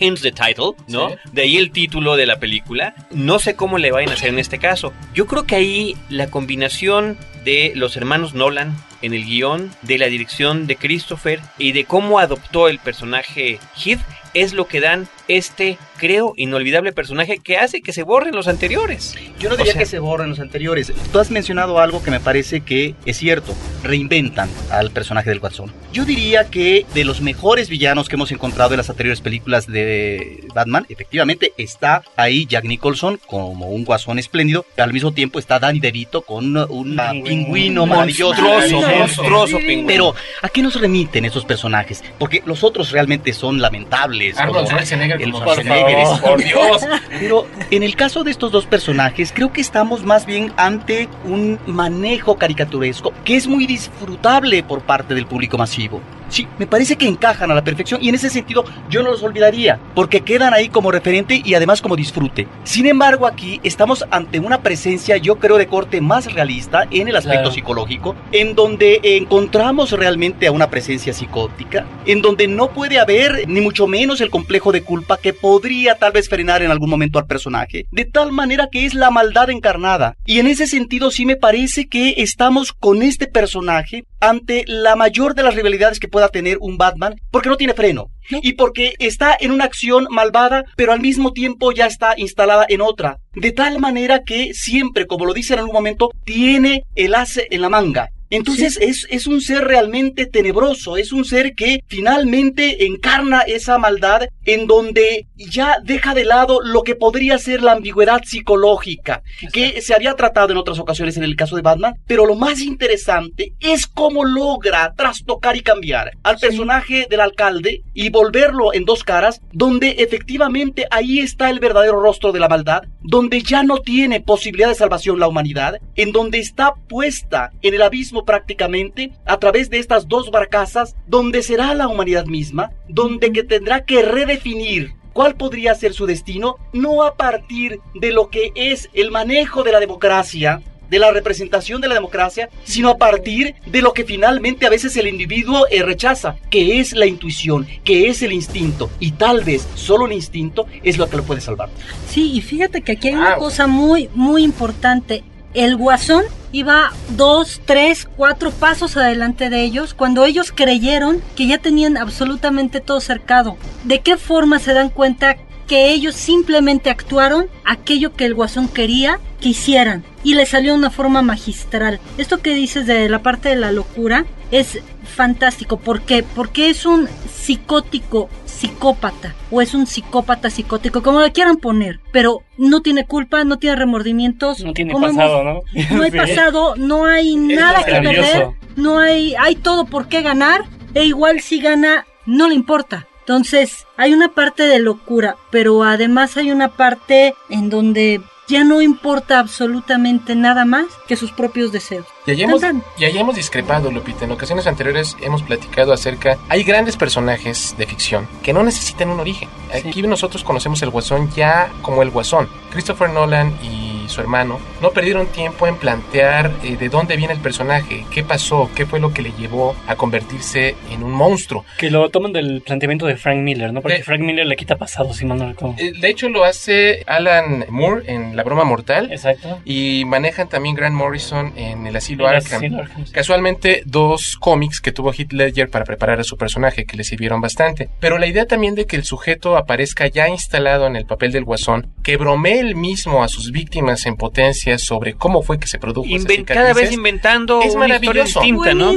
hence the title, ¿no? Sí. De ahí el título de la película. No sé cómo le vayan a hacer en este caso. Yo creo que ahí la combinación de los hermanos Nolan en el guion, de la dirección de Christopher y de cómo adoptó el personaje Heath es lo que dan este, creo, inolvidable personaje que hace que se borren los anteriores. Yo no O diría sea- que se borren los anteriores. Tú has mencionado algo que me parece que es cierto. Reinventan al personaje del Guasón. Yo diría que de los mejores villanos que hemos encontrado en las anteriores películas de Batman, efectivamente está ahí Jack Nicholson como un Guasón espléndido. Al mismo tiempo está Danny DeVito con un pingüino maravilloso. Monstruoso, monstruoso pingüino. Pero, ¿a qué nos remiten esos personajes? Porque los otros realmente son lamentables. Arnold Schwarzenegger el como Schwarzenegger, Por Dios. Pero en el caso de estos dos personajes, creo que estamos más bien ante un manejo caricaturesco que es muy disfrutable por parte del público masivo. Sí, me parece que encajan a la perfección y en ese sentido yo no los olvidaría, porque quedan ahí como referente y además como disfrute. Sin embargo, aquí estamos ante una presencia, yo creo, de corte más realista en el aspecto Claro. psicológico, en donde encontramos realmente a una presencia psicótica, en donde no puede haber ni mucho menos el complejo de culpa que podría tal vez frenar en algún momento al personaje, de tal manera que es la maldad encarnada. Y en ese sentido sí me parece que estamos con este personaje ante la mayor de las rivalidades que pueda tener un Batman, porque no tiene freno. Y porque está en una acción malvada, pero al mismo tiempo ya está instalada en otra. De tal manera que siempre, como lo dice en algún momento, tiene el ace en la manga. Entonces es, es un ser realmente tenebroso, es un ser que finalmente encarna esa maldad en donde ya deja de lado lo que podría ser la ambigüedad psicológica que se había tratado en otras ocasiones en el caso de Batman, pero lo más interesante es cómo logra trastocar y cambiar al personaje del alcalde y volverlo en dos caras, donde efectivamente ahí está el verdadero rostro de la maldad, donde ya no tiene posibilidad de salvación la humanidad, en donde está puesta en el abismo prácticamente a través de estas dos barcazas, donde será la humanidad misma, donde que tendrá que redefinir cuál podría ser su destino, no a partir de lo que es el manejo de la democracia, de la representación de la democracia, sino a partir de lo que finalmente a veces el individuo eh, rechaza, que es la intuición, que es el instinto, y tal vez solo el instinto es lo que lo puede salvar. Sí, y fíjate que aquí hay una cosa muy, muy importante. El guasón iba dos, tres, cuatro pasos adelante de ellos cuando ellos creyeron que ya tenían absolutamente todo cercado. ¿De qué forma se dan cuenta que ellos simplemente actuaron aquello que el guasón quería que hicieran? Y le salió de una forma magistral. Esto que dices de la parte de la locura es fantástico. ¿Por qué? Porque es un psicótico psicópata o es un psicópata psicótico, como lo quieran poner, pero no tiene culpa, no tiene remordimientos, No tiene pasado, hemos- ¿no? No hay Sí. pasado, no hay nada que perder, no hay, hay todo por qué ganar, e igual si gana, no le importa. Entonces, hay una parte de locura, pero además hay una parte en donde ya no importa absolutamente nada más que sus propios deseos. Y allá, hemos, hemos discrepado, Lupita. En ocasiones anteriores hemos platicado acerca. Hay grandes personajes de ficción que no necesitan un origen. Aquí nosotros conocemos el Guasón ya como el Guasón. Christopher Nolan y su hermano no perdieron tiempo en plantear eh, de dónde viene el personaje, qué pasó, qué fue lo que le llevó a convertirse en un monstruo. Que lo toman del planteamiento de Frank Miller, ¿no? Porque. Frank Miller le quita pasado, si mal no recuerdo. Eh, De hecho, lo hace Alan Moore en La Broma Mortal. Exacto. Y manejan también Grant Morrison en El Asilo El Arkham. Asilo Arkham, sí. Casualmente, dos cómics que tuvo Heath Ledger para preparar a su personaje que le sirvieron bastante. Pero la idea también de que el sujeto aparezca ya instalado en el papel del guasón, que bromee él mismo a sus víctimas en potencia sobre cómo fue que se produjo esa cada vez inventando es una maravilloso. distinta, ¿no?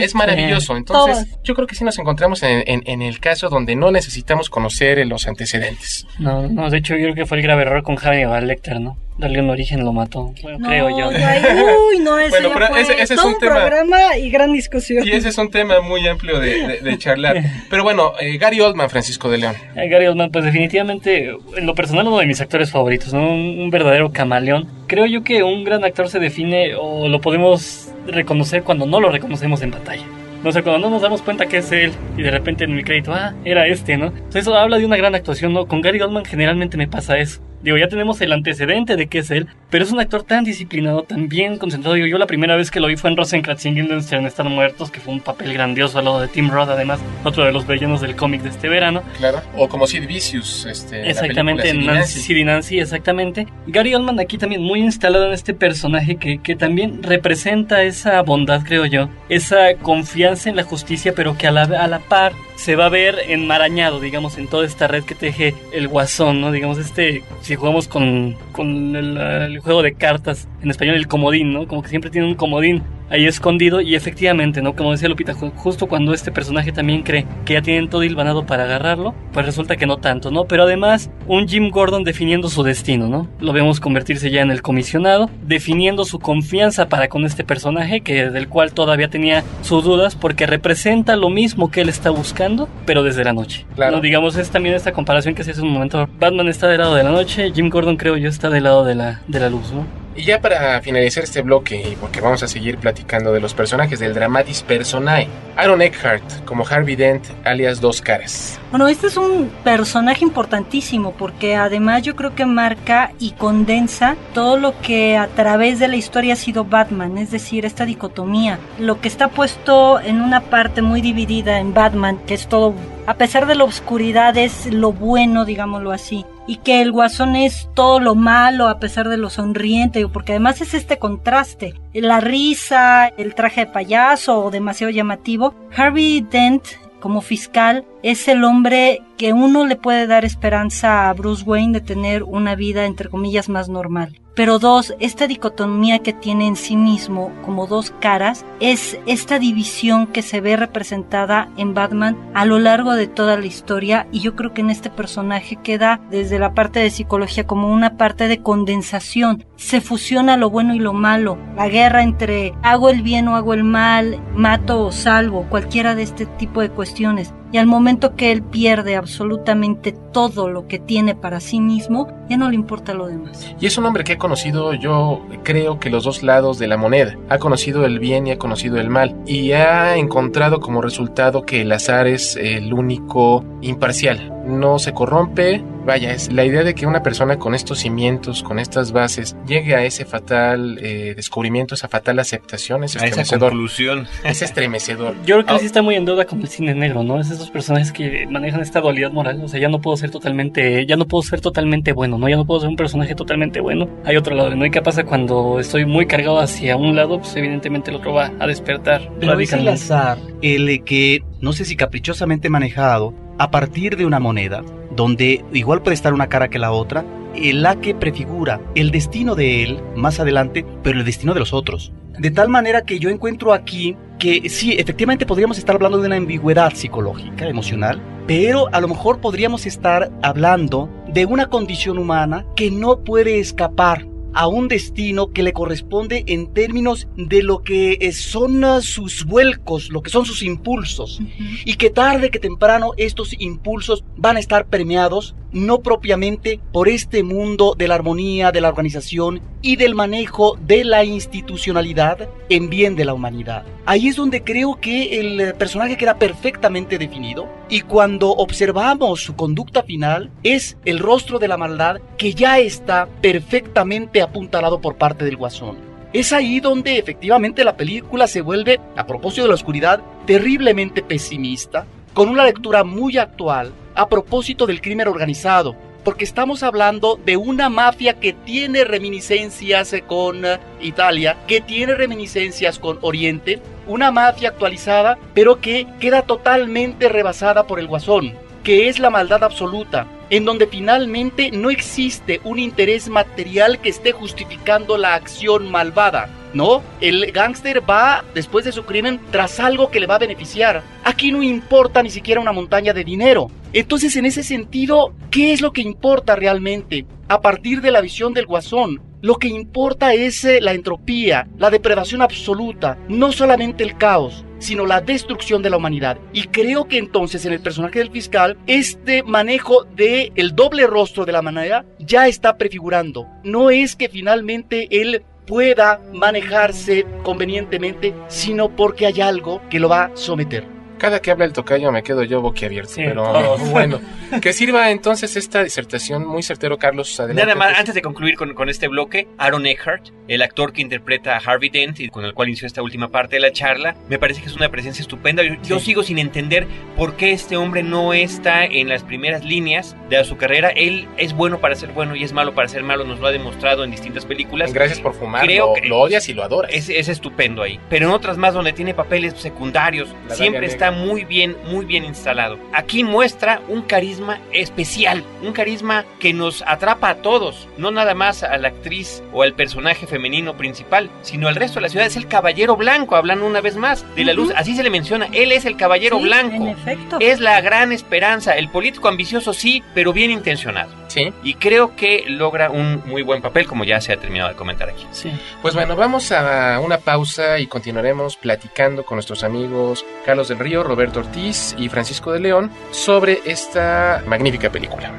Es maravilloso. Entonces, Todas. yo creo que sí nos encontramos en, en- en el caso donde no necesitamos conocer los antecedentes. No, no, de hecho yo creo que fue el grave error con Hannibal Lecter, ¿no? Darle un origen lo mató, bueno, No, creo yo. uy, no, ese Bueno, ya pero fue ese- ese es todo un un tema. programa y gran discusión. Y ese es un tema muy amplio de, de- de charlar. Pero bueno, eh, Gary Oldman, Francisco de León. Eh, Gary Oldman, pues definitivamente, en lo personal, uno de mis actores favoritos, ¿no? Un, un verdadero camaleón. Creo yo que un gran actor se define o lo podemos reconocer cuando no lo reconocemos en batalla. No sé, cuando no nos damos cuenta que es él y de repente en mi crédito, ah, era este, ¿no? Entonces, eso habla de una gran actuación, ¿no? Con Gary Oldman generalmente me pasa eso. Digo, ya tenemos el antecedente de que es él, pero es un actor tan disciplinado, tan bien concentrado. Digo, yo la primera vez que lo vi fue en Rosencrantz y Guildenstern Están Muertos, que fue un papel grandioso al lado de Tim Roth, además, otro de los villanos del cómic de este verano. Claro, o como Sid Vicious, este, Exactamente, en Nancy, Sid y Nancy, exactamente. Gary Oldman aquí también muy instalado en este personaje que, que también representa esa bondad, creo yo, esa confianza en la justicia, pero que a la, a la par se va a ver enmarañado, digamos, en toda esta red que teje el guasón, ¿no? Digamos, este, si jugamos con, con el, el, juego de cartas, en español el comodín, ¿no? Como que siempre tiene un comodín ahí escondido y efectivamente, ¿no? Como decía Lupita, justo cuando este personaje también cree que ya tienen todo hilvanado para agarrarlo, pues resulta que no tanto, ¿no? Pero además, un Jim Gordon definiendo su destino, ¿no? Lo vemos convertirse ya en el comisionado, definiendo su confianza para con este personaje, que del cual todavía tenía sus dudas, porque representa lo mismo que él está buscando, pero desde la noche. Claro. ¿no? Digamos, es también esta comparación que se hace en un momento. Batman está del lado de la noche, Jim Gordon creo yo está del lado de la, de la luz, ¿no? Y ya para finalizar este bloque, y porque vamos a seguir platicando de los personajes del Dramatis Personae, Aaron Eckhart como Harvey Dent, alias Dos Caras. Bueno, este es un personaje importantísimo porque además yo creo que marca y condensa todo lo que a través de la historia ha sido Batman, es decir, esta dicotomía. Lo que está puesto en una parte muy dividida en Batman, que es todo, a pesar de la oscuridad, es lo bueno, digámoslo así y que el guasón es todo lo malo a pesar de lo sonriente, porque además es este contraste, la risa, el traje de payaso demasiado llamativo. Harvey Dent como fiscal es el hombre que uno le puede dar esperanza a Bruce Wayne de tener una vida entre comillas más normal. Pero dos, esta dicotomía que tiene en sí mismo como dos caras es esta división que se ve representada en Batman a lo largo de toda la historia y yo creo que en este personaje queda desde la parte de psicología como una parte de condensación. Se fusiona lo bueno y lo malo, la guerra entre hago el bien o hago el mal, mato o salvo, cualquiera de este tipo de cuestiones y al momento que él pierde absolutamente todo lo que tiene para sí mismo, ya no le importa lo demás. Y es un hombre que ha conocido, yo creo que los dos lados de la moneda. Ha conocido el bien y ha conocido el mal. Y ha encontrado como resultado que el azar es el único imparcial. No se corrompe. Vaya, es la idea de que una persona con estos cimientos, con estas bases, llegue a ese fatal eh, descubrimiento, esa fatal aceptación, es a esa conclusión. Es estremecedor. Yo creo que oh. sí está muy en duda con el cine negro, ¿no? Es esos personajes que manejan esta dualidad moral. O sea, ya no puedo ser totalmente, ya no puedo ser totalmente bueno, ¿no? Ya no puedo ser un personaje totalmente bueno. Hay otro lado, ¿no? ¿Y qué pasa cuando estoy muy cargado hacia un lado? Pues evidentemente el otro va a despertar. Pero es el azar, el que, no sé si caprichosamente manejado, a partir de una moneda, donde igual puede estar una cara que la otra, la que prefigura el destino de él más adelante, pero el destino de los otros. De tal manera que yo encuentro aquí que sí, efectivamente podríamos estar hablando de una ambigüedad psicológica, emocional, pero a lo mejor podríamos estar hablando de una condición humana que no puede escapar a un destino que le corresponde en términos de lo que son sus vuelcos, lo que son sus impulsos, y que tarde que temprano estos impulsos van a estar permeados no propiamente por este mundo de la armonía, de la organización y del manejo de la institucionalidad en bien de la humanidad. Ahí es donde creo que el personaje queda perfectamente definido y cuando observamos su conducta final es el rostro de la maldad que ya está perfectamente apuntalado por parte del guasón. Es ahí donde efectivamente la película se vuelve, a propósito de la oscuridad, terriblemente pesimista, con una lectura muy actual a propósito del crimen organizado, porque estamos hablando de una mafia que tiene reminiscencias con Italia, que tiene reminiscencias con Oriente, una mafia actualizada, pero que queda totalmente rebasada por el guasón, que es la maldad absoluta, en donde finalmente no existe un interés material que esté justificando la acción malvada. No, el gángster va después de su crimen tras algo que le va a beneficiar. Aquí no importa ni siquiera una montaña de dinero. Entonces, en ese sentido, ¿qué es lo que importa realmente? A partir de la visión del guasón, lo que importa es eh, la entropía, la depredación absoluta, no solamente el caos, sino la destrucción de la humanidad. Y creo que entonces en el personaje del fiscal, este manejo de el doble rostro de la manera ya está prefigurando. No es que finalmente él pueda manejarse convenientemente, sino porque hay algo que lo va a someter. Cada que habla el tocayo me quedo yo boquiabierto. Sí, pero todos. bueno, que sirva entonces esta disertación muy certero, Carlos. Adelante. Nada más, antes de concluir con, con este bloque, Aaron Eckhart, el actor que interpreta a Harvey Dent y con el cual inició esta última parte de la charla, me parece que es una presencia estupenda. Yo, yo sigo sin entender por qué este hombre no está en las primeras líneas de su carrera. Él es bueno para ser bueno y es malo para ser malo, nos lo ha demostrado en distintas películas. Gracias por fumar. Creo lo, que- lo odias y lo adoras. Es, es estupendo ahí. Pero en otras más donde tiene papeles secundarios, La siempre está. Muy bien, muy bien instalado. Aquí muestra un carisma especial, un carisma que nos atrapa a todos, no nada más a la actriz o al personaje femenino principal, sino al resto de la ciudad. Es el caballero blanco, hablando una vez más de la luz. Así se le menciona, él es el caballero Sí, blanco. En efecto. Es la gran esperanza, el político ambicioso sí, pero bien intencionado. Sí. Y creo que logra un muy buen papel, como ya se ha terminado de comentar aquí. Sí. Pues bueno, vamos a una pausa y continuaremos platicando con nuestros amigos Carlos del Río, Roberto Ortiz y Francisco de León sobre esta magnífica película.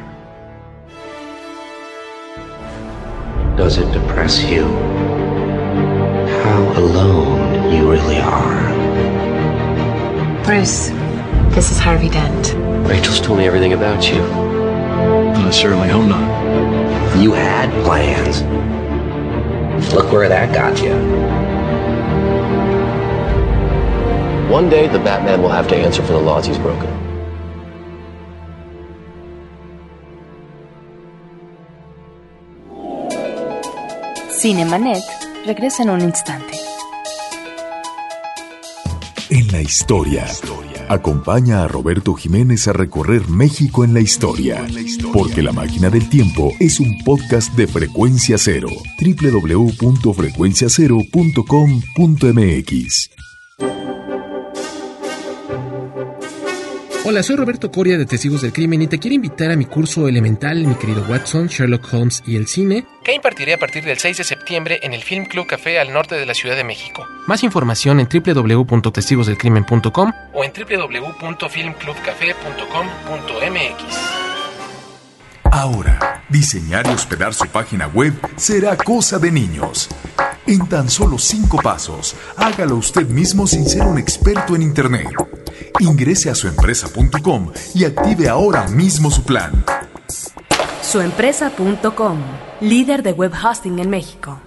Does it depress you? How alone you really are. Bruce, this is Harvey Dent. Rachel's told me everything about you. I certainly hope not. You had plans. Look where that got you. One day, the Batman will have to answer for the laws he's broken. Cinemanet regresa en un instante. En la historia. Acompaña a Roberto Jiménez a recorrer México en la historia. Porque La Máquina del Tiempo es un podcast de frecuencia cero. www.frecuenciacero.com.mx. Hola, soy Roberto Coria de Testigos del Crimen y te quiero invitar a mi curso elemental, mi querido Watson, Sherlock Holmes y el cine, que impartiré a partir del 6 de septiembre en el Film Club Café al norte de la Ciudad de México. Más información en www.testigosdelcrimen.com o en www.filmclubcafé.com.mx. Ahora, diseñar y hospedar su página web será cosa de niños. En tan solo cinco pasos, hágalo usted mismo sin ser un experto en Internet. Ingrese a suempresa.com y active ahora mismo su plan. Suempresa.com, líder de web hosting en México.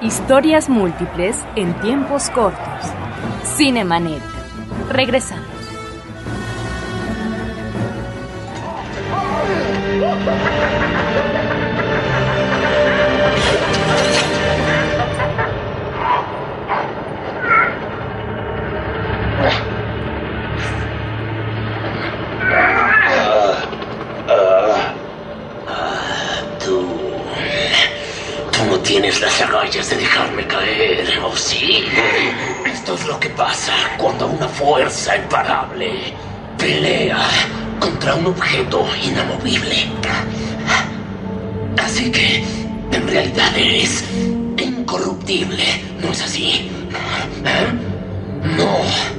Historias múltiples en tiempos cortos. Cinemanet. Regresamos. tienes las agallas de dejarme caer, ¿o sí? Esto es lo que pasa cuando una fuerza imparable pelea contra un objeto inamovible. Así que, en realidad eres incorruptible, ¿no es así? ¿Eh? No,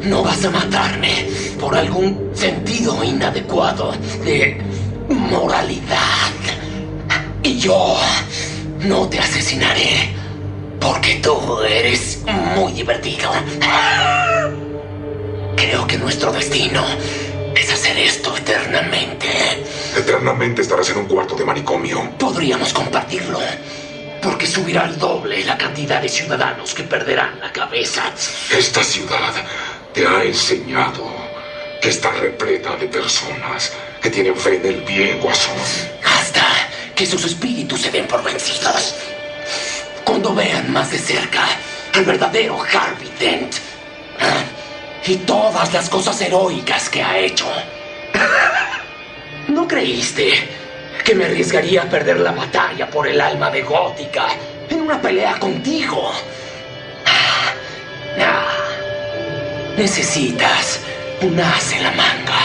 no vas a matarme por algún sentido inadecuado de moralidad. Y yo no te asesinaré porque tú eres muy divertido. Creo que nuestro destino es hacer esto eternamente. Eternamente estarás en un cuarto de manicomio. Podríamos compartirlo. Porque subirá al doble la cantidad de ciudadanos que perderán la cabeza. Esta ciudad te ha enseñado que está repleta de personas que tienen fe en el bien, guasón. Hasta que sus espíritus se den por vencidos. Cuando vean más de cerca al verdadero Harvey Dent. ¿ah? Y todas las cosas heroicas que ha hecho. ¿No creíste que me arriesgaría a perder la batalla por el alma de Gótica en una pelea contigo? Ah, necesitas un as en la manga.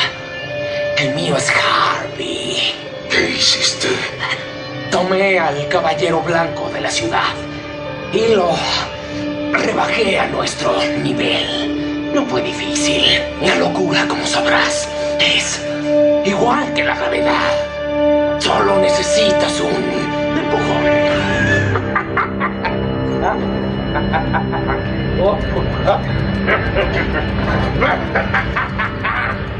El mío es Harvey. ¿Qué hiciste? Tomé al caballero blanco de la ciudad y lo rebajé a nuestro nivel. No fue difícil. La locura, como sabrás, es igual que la gravedad. Solo necesitas un empujón.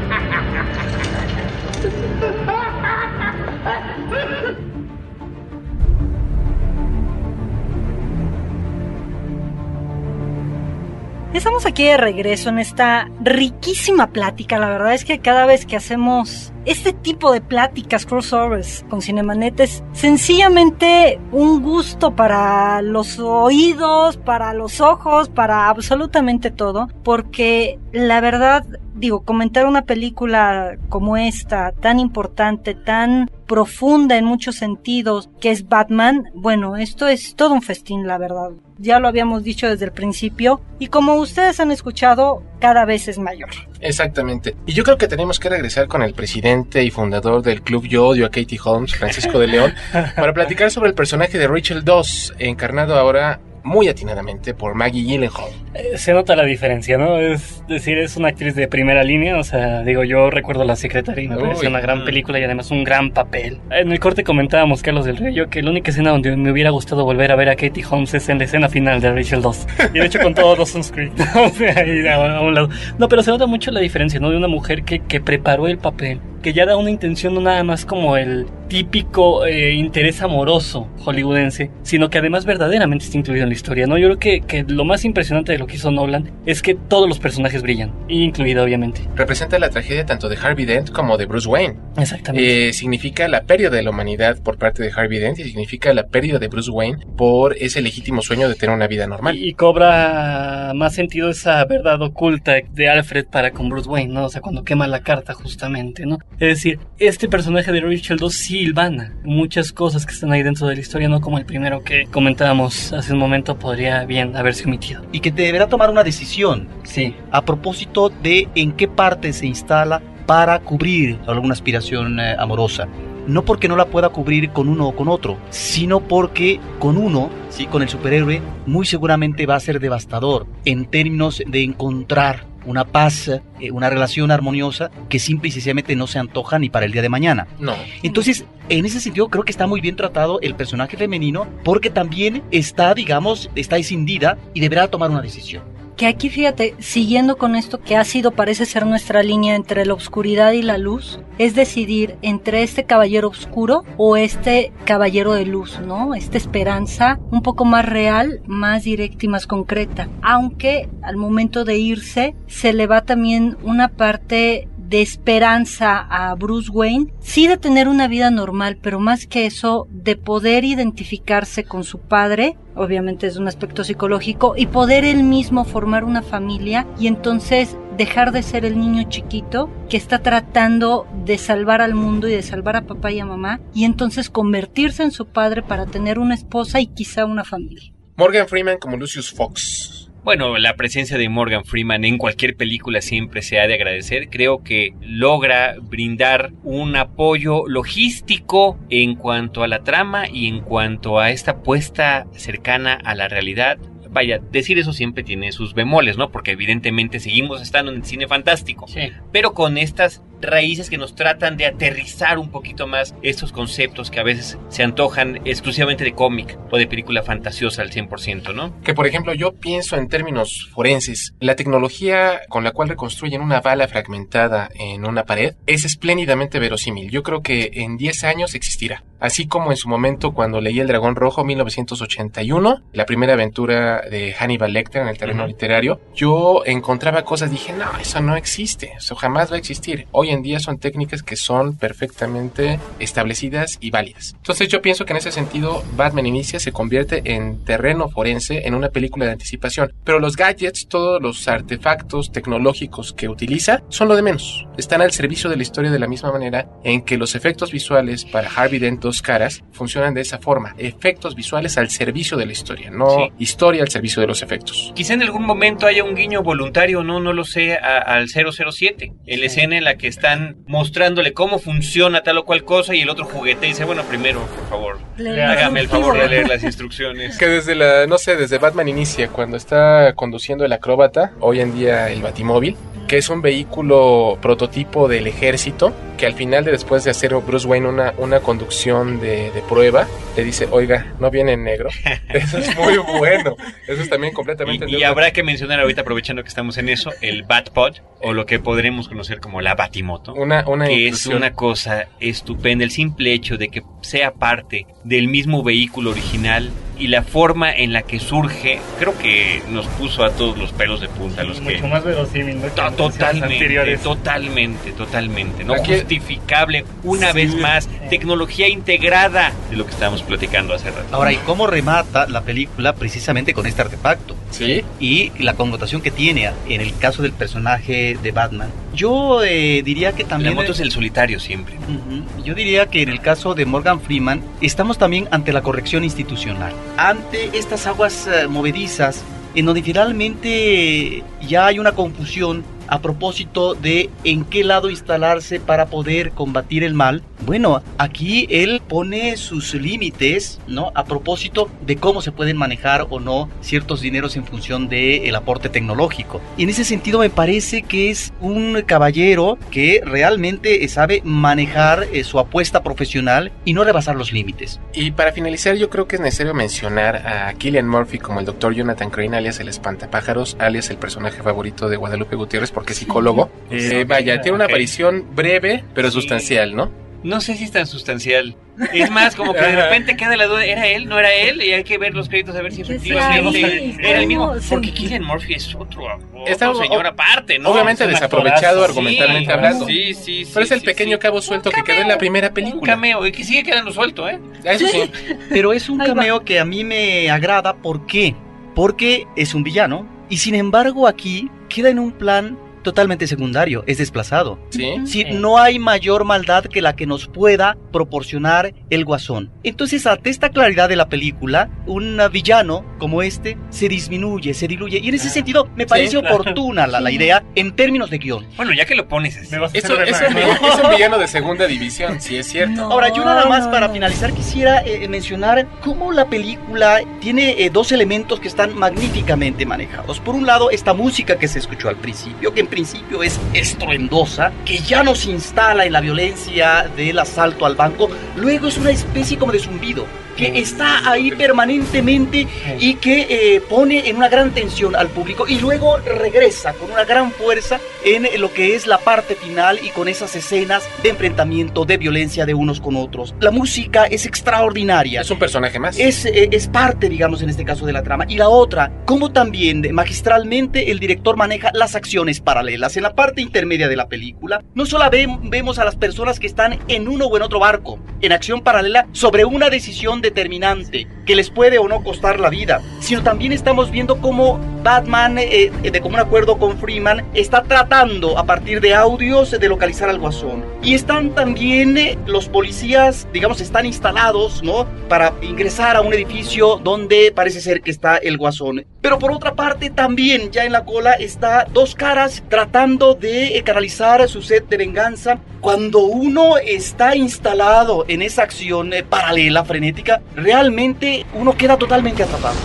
Estamos aquí de regreso en esta riquísima plática. La verdad es que cada vez que hacemos este tipo de pláticas, crossovers con Cinemanet, es sencillamente un gusto para los oídos, para los ojos, para absolutamente todo, porque la verdad digo, comentar una película como esta, tan importante, tan profunda en muchos sentidos, que es Batman, bueno, esto es todo un festín, la verdad. Ya lo habíamos dicho desde el principio, y como ustedes han escuchado, cada vez es mayor. Exactamente. Y yo creo que tenemos que regresar con el presidente y fundador del club Yo Odio a Katie Holmes, Francisco de León, para platicar sobre el personaje de Rachel Doss, encarnado ahora muy atinadamente por Maggie Gyllenhaal. Eh, se nota la diferencia, ¿no? Es decir, es una actriz de primera línea, o sea, digo, yo recuerdo La Secretaria y me pareció una gran película y además un gran papel. En el corte comentábamos, Carlos del Río, que la única escena donde me hubiera gustado volver a ver a Katie Holmes es en la escena final de Rachel 2. Y de hecho con todo Dawson's Creek, o sea, ahí a, un lado. No, pero se nota mucho la diferencia, ¿no? De una mujer que, que preparó el papel que ya da una intención no nada más como el típico eh, interés amoroso hollywoodense, sino que además verdaderamente está incluido en la historia, ¿no? Yo creo que, que, lo más impresionante de lo que hizo Nolan es que todos los personajes brillan, incluido obviamente. Representa la tragedia tanto de Harvey Dent como de Bruce Wayne. Exactamente. Eh, significa la pérdida de la humanidad por parte de Harvey Dent y significa la pérdida de Bruce Wayne por ese legítimo sueño de tener una vida normal. Y, y cobra más sentido esa verdad oculta de Alfred para con Bruce Wayne, ¿no? O sea, cuando quema la carta justamente, ¿no? Es decir, este personaje de Rachel 2 silvana muchas cosas que están ahí dentro de la historia, no como el primero que comentábamos hace un momento podría bien haberse omitido. Y que deberá tomar una decisión. Sí. A propósito de en qué parte se instala para cubrir alguna aspiración eh, amorosa no porque no la pueda cubrir con uno o con otro, sino porque con uno, sí, con el superhéroe, muy seguramente va a ser devastador en términos de encontrar una paz, eh, una relación armoniosa que simple y sencillamente no se antoja ni para el día de mañana. No. Entonces, en ese sentido creo que está muy bien tratado el personaje femenino porque también está, digamos, está escindida y deberá tomar una decisión que aquí fíjate, siguiendo con esto que ha sido, parece ser nuestra línea entre la oscuridad y la luz, es decidir entre este caballero oscuro o este caballero de luz, ¿no? Esta esperanza un poco más real, más directa y más concreta. Aunque al momento de irse se le va también una parte de esperanza a Bruce Wayne, sí de tener una vida normal, pero más que eso, de poder identificarse con su padre, obviamente es un aspecto psicológico, y poder él mismo formar una familia y entonces dejar de ser el niño chiquito que está tratando de salvar al mundo y de salvar a papá y a mamá, y entonces convertirse en su padre para tener una esposa y quizá una familia. Morgan Freeman como Lucius Fox. Bueno, la presencia de Morgan Freeman en cualquier película siempre se ha de agradecer. Creo que logra brindar un apoyo logístico en cuanto a la trama y en cuanto a esta puesta cercana a la realidad vaya, decir eso siempre tiene sus bemoles, ¿no? Porque evidentemente seguimos estando en el cine fantástico. Sí. Pero con estas raíces que nos tratan de aterrizar un poquito más estos conceptos que a veces se antojan exclusivamente de cómic o de película fantasiosa al 100%, ¿no? Que por ejemplo yo pienso en términos forenses, la tecnología con la cual reconstruyen una bala fragmentada en una pared es espléndidamente verosímil. Yo creo que en 10 años existirá. Así como en su momento cuando leí El Dragón Rojo 1981, la primera aventura de Hannibal Lecter en el terreno literario, yo encontraba cosas, dije, no, eso no existe, eso jamás va a existir. Hoy en día son técnicas que son perfectamente establecidas y válidas. Entonces yo pienso que en ese sentido Batman Inicia se convierte en terreno forense en una película de anticipación. Pero los gadgets, todos los artefactos tecnológicos que utiliza son lo de menos. Están al servicio de la historia de la misma manera en que los efectos visuales para Harvey Dent dos caras funcionan de esa forma. Efectos visuales al servicio de la historia, no Sí. historia al servicio de los efectos. Quizá en algún momento haya un guiño voluntario, no, no lo sé, a- al 007, en la escena en la que están mostrándole cómo funciona tal o cual cosa y el otro juguete y dice, bueno, primero, por favor, Le- hágame el favor de leer las instrucciones. Que desde la, no sé, desde Batman inicia, cuando está conduciendo el acróbata, hoy en día el batimóvil, que es un vehículo prototipo del ejército, que al final de después de hacer Bruce Wayne una, una conducción de, de prueba, le dice, oiga, no viene en negro. Eso es muy bueno. Eso es también completamente... Y, y habrá que mencionar ahorita, aprovechando que estamos en eso, el Batpod, o lo que podremos conocer como la Batimoto. Una, una que es una cosa estupenda. El simple hecho de que sea parte del mismo vehículo original y la forma en la que surge, creo que nos puso a todos los pelos de punta. Los que, Mucho más verosímil, ¿no? que Totalmente, totalmente, totalmente. No Aquí- justificable, una Sí. vez más, tecnología integrada de lo que estábamos platicando hace rato. Ahora, ¿y cómo remata la película precisamente con este artefacto? Sí. Y la connotación que tiene en el caso del personaje de Batman. Yo eh, diría que La también... moto es el solitario siempre. Ujú. Yo diría que en el caso de Morgan Freeman estamos también ante la corrección institucional, ante estas aguas eh, movedizas en donde finalmente ya hay una confusión a propósito de en qué lado instalarse para poder combatir el mal. Bueno, aquí él pone sus límites, ¿no? A propósito de cómo se pueden manejar o no ciertos dineros en función del aporte tecnológico. Y en ese sentido me parece que es un caballero que realmente sabe manejar eh, su apuesta profesional y no rebasar los límites. Y para finalizar, yo creo que es necesario mencionar a Killian Murphy como el doctor Jonathan Crane, alias el espantapájaros, alias el personaje favorito de Guadalupe Gutiérrez, porque es psicólogo. Eh, vaya, tiene una aparición breve, pero Sí. sustancial, ¿no? No sé si es tan sustancial. Es más, como que de repente queda la duda, ¿era él? ¿No era él? Y hay que ver los créditos a ver si ¿Qué efectivamente era el mismo. ¿Cómo se- Porque Killian Murphy es otro, otro señor aparte, ¿no? Obviamente Es un desaprovechado actorazo. argumentalmente Sí, hablando. Sí, sí, sí. Pero es el sí, pequeño sí. cabo suelto que quedó en la primera Un película. cameo, y que sigue quedando suelto, ¿eh? Eso sí. Pero es un cameo que a mí me agrada. ¿Por qué? Porque es un villano. Y sin embargo aquí queda en un plan totalmente secundario, es desplazado. Sí. Si no hay mayor maldad que la que nos pueda proporcionar el guasón. Entonces, ante esta claridad de la película, un villano como este se disminuye, se diluye. Y en ese sentido, me parece claro. oportuna la, la idea en términos de guion. Bueno, ya que lo pones así. Eso, es, un, es un villano de segunda división, sí es cierto. No, Ahora, yo nada más no, para no. finalizar quisiera eh, mencionar cómo la película tiene eh, dos elementos que están magníficamente manejados. Por un lado, esta música que se escuchó al principio, que en principio es estruendosa, que ya nos instala en la violencia del asalto al banco, luego es una especie como de zumbido que está ahí permanentemente y que eh, pone en una gran tensión al público y luego regresa con una gran fuerza en lo que es la parte final y con esas escenas de enfrentamiento, de violencia de unos con otros. La música es extraordinaria. Es un personaje más. Es, eh, es parte, digamos, en este caso de la trama. Y la otra, como también magistralmente el director maneja las acciones paralelas. En la parte intermedia de la película, no solo ve- vemos a las personas que están en uno o en otro barco, en acción paralela, sobre una decisión determinante que les puede o no costar la vida, sino también estamos viendo cómo Batman, eh, eh, de común acuerdo con Freeman, está tratando a partir de audios de localizar al guasón. Y están también eh, los policías, digamos, están instalados, ¿no? Para ingresar a un edificio donde parece ser que está el guasón. Pero por otra parte, también ya en la cola está dos caras tratando de eh, canalizar su sed de venganza. Cuando uno está instalado en esa acción eh, paralela, frenética, realmente uno queda totalmente atrapado.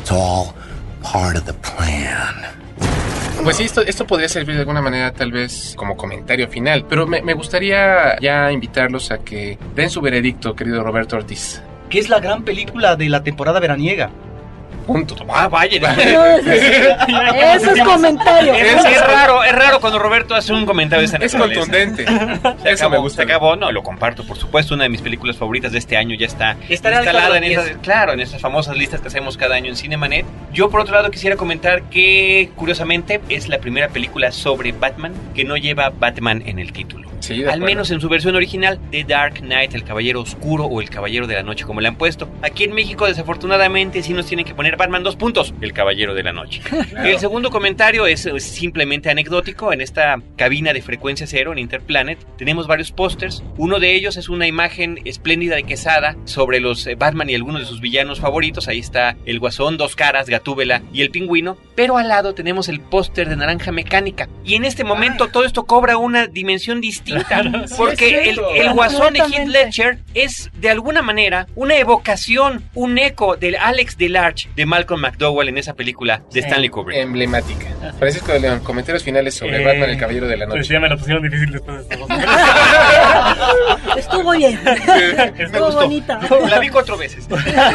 It's all part of the plan. Pues sí, esto, esto podría servir de alguna manera tal vez como comentario final, pero me, me gustaría ya invitarlos a que den su veredicto, querido Roberto Ortiz. Que es la gran película de la temporada veraniega. Punto. Ah, vaya. Eso es comentario. Es, es raro, es raro cuando Roberto hace un comentario de esa Es naturaleza. contundente. Se Eso acabó, me gusta. se acabó, no, lo comparto, por supuesto, una de mis películas favoritas de este año ya está Estará instalada en esas, claro, en esas famosas listas que hacemos cada año en Cinemanet. Yo por otro lado quisiera comentar que curiosamente es la primera película sobre Batman que no lleva Batman en el título. Sí, Al menos en su versión original, The Dark Knight, el Caballero Oscuro o el Caballero de la Noche, como le han puesto. Aquí en México, desafortunadamente, sí nos tienen que poner Batman dos puntos, el Caballero de la Noche. El segundo comentario es, eh, simplemente anecdótico. En esta cabina de frecuencia cero en Interplanet tenemos varios pósters. Uno de ellos es una imagen espléndida de Quesada sobre los eh, Batman y algunos de sus villanos favoritos. Ahí está el Guasón, Dos Caras, Gatúbela y el Pingüino. Pero al lado tenemos el póster de Naranja Mecánica. Y en este momento todo esto cobra una dimensión distinta. Porque el, Guasón de Heath. Ledger es de alguna manera una evocación, un eco del Alex Delarge de Malcolm McDowell en esa película de Stanley Kubrick. Emblemática. Francisco de León, comentarios finales sobre Eh, Batman, el Caballero de la Noche. Pues ya me lo pusieron difícil después de esto. Estuvo bien. Estuvo bonita. La vi cuatro veces.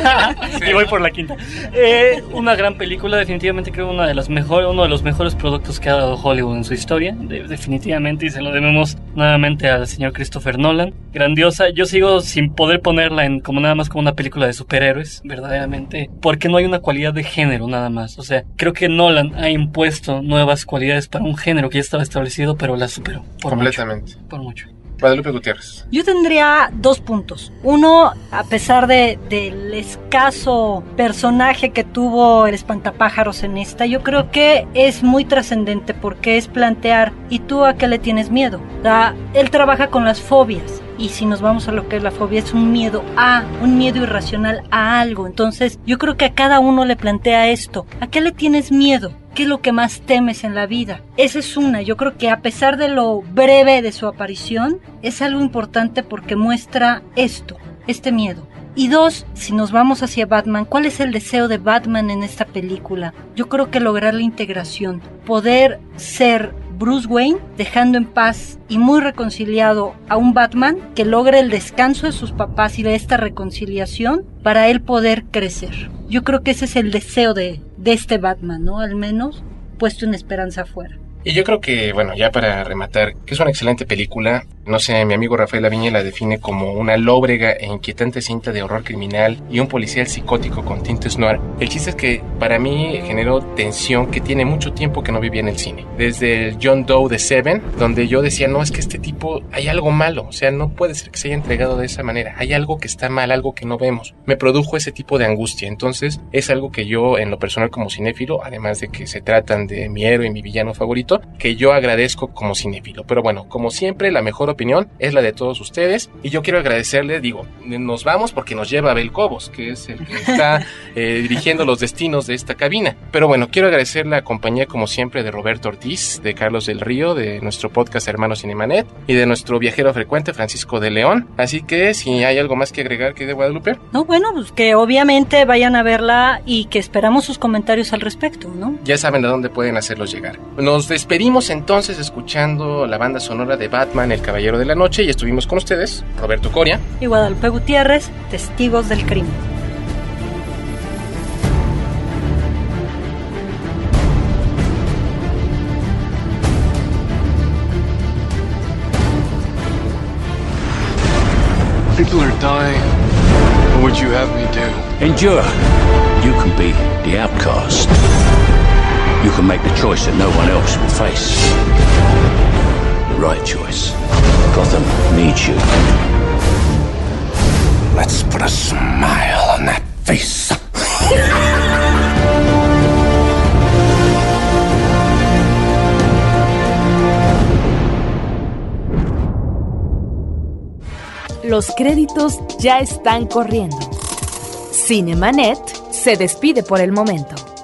y voy por la quinta. Eh, una gran película, definitivamente creo una de las mejores, uno de los mejores productos que ha dado Hollywood en su historia, de- definitivamente, y se lo debemos nuevamente al señor Christopher Nolan. Grandiosa, yo sigo sin poder ponerla en como nada más como una película de superhéroes, verdaderamente, porque no hay una cualidad de género nada más. O sea, creo que Nolan ha impuesto nuevas cualidades para un género que ya estaba establecido, pero la superó. Por Completamente. Mucho, por mucho. Guadalupe Gutiérrez. Yo tendría dos puntos. Uno, a pesar de, del escaso personaje que tuvo el espantapájaros en esta, yo creo que es muy trascendente porque es plantear, ¿y tú a qué le tienes miedo? O él trabaja con las fobias. Y si nos vamos a lo que es la fobia, es un miedo a, un miedo irracional a algo. Entonces, yo creo que a cada uno le plantea esto. ¿A qué le tienes miedo? ¿Qué es lo que más temes en la vida? Esa es una. Yo creo que a pesar de lo breve de su aparición, es algo importante porque muestra esto, este miedo. Y dos, si nos vamos hacia Batman, ¿cuál es el deseo de Batman en esta película? Yo creo que lograr la integración, poder ser Bruce Wayne, dejando en paz y muy reconciliado a un Batman que logre el descanso de sus papás y de esta reconciliación para él poder crecer. Yo creo que ese es el deseo de, de este Batman, ¿no? Al menos puesto en esperanza afuera. Y yo creo que, bueno, ya para rematar, que es una excelente película. No sé, mi amigo Rafael Aviña la define como una lóbrega e inquietante cinta de horror criminal y un policial psicótico con tintes noir. El chiste es que para mí generó tensión que tiene mucho tiempo que no vivía en el cine. Desde el John Doe de Seven, donde yo decía, no, es que este tipo hay algo malo. O sea, no puede ser que se haya entregado de esa manera. Hay algo que está mal, algo que no vemos. Me produjo ese tipo de angustia. Entonces, es algo que yo, en lo personal como cinéfilo, además de que se tratan de mi héroe y mi villano favorito, que yo agradezco como cinéfilo. Pero bueno, como siempre, la mejor opinión es la de todos ustedes. Y yo quiero agradecerle, digo, nos vamos porque nos lleva Abel Cobos, que es el que está eh, dirigiendo los destinos de esta cabina. Pero bueno, quiero agradecer la compañía, como siempre, de Roberto Ortiz, de Carlos del Río, de nuestro podcast Hermano Cinemanet y de nuestro viajero frecuente, Francisco de León. Así que si hay algo más que agregar que de Guadalupe. No, bueno, pues que obviamente vayan a verla y que esperamos sus comentarios al respecto, ¿no? Ya saben a dónde pueden hacerlos llegar. Nos despedimos entonces escuchando la banda sonora de Batman, El Caballero de la Noche, y estuvimos con ustedes, Roberto Coria. Y Guadalupe Gutiérrez, testigos del crimen. People are dying. What would you have me do? Endure. You can be the outcast. You can make the choice that no one else will face. The right choice. Gotham needs you. Let's put a smile on that face. Los créditos ya están corriendo. Cinemanet se despide por el momento.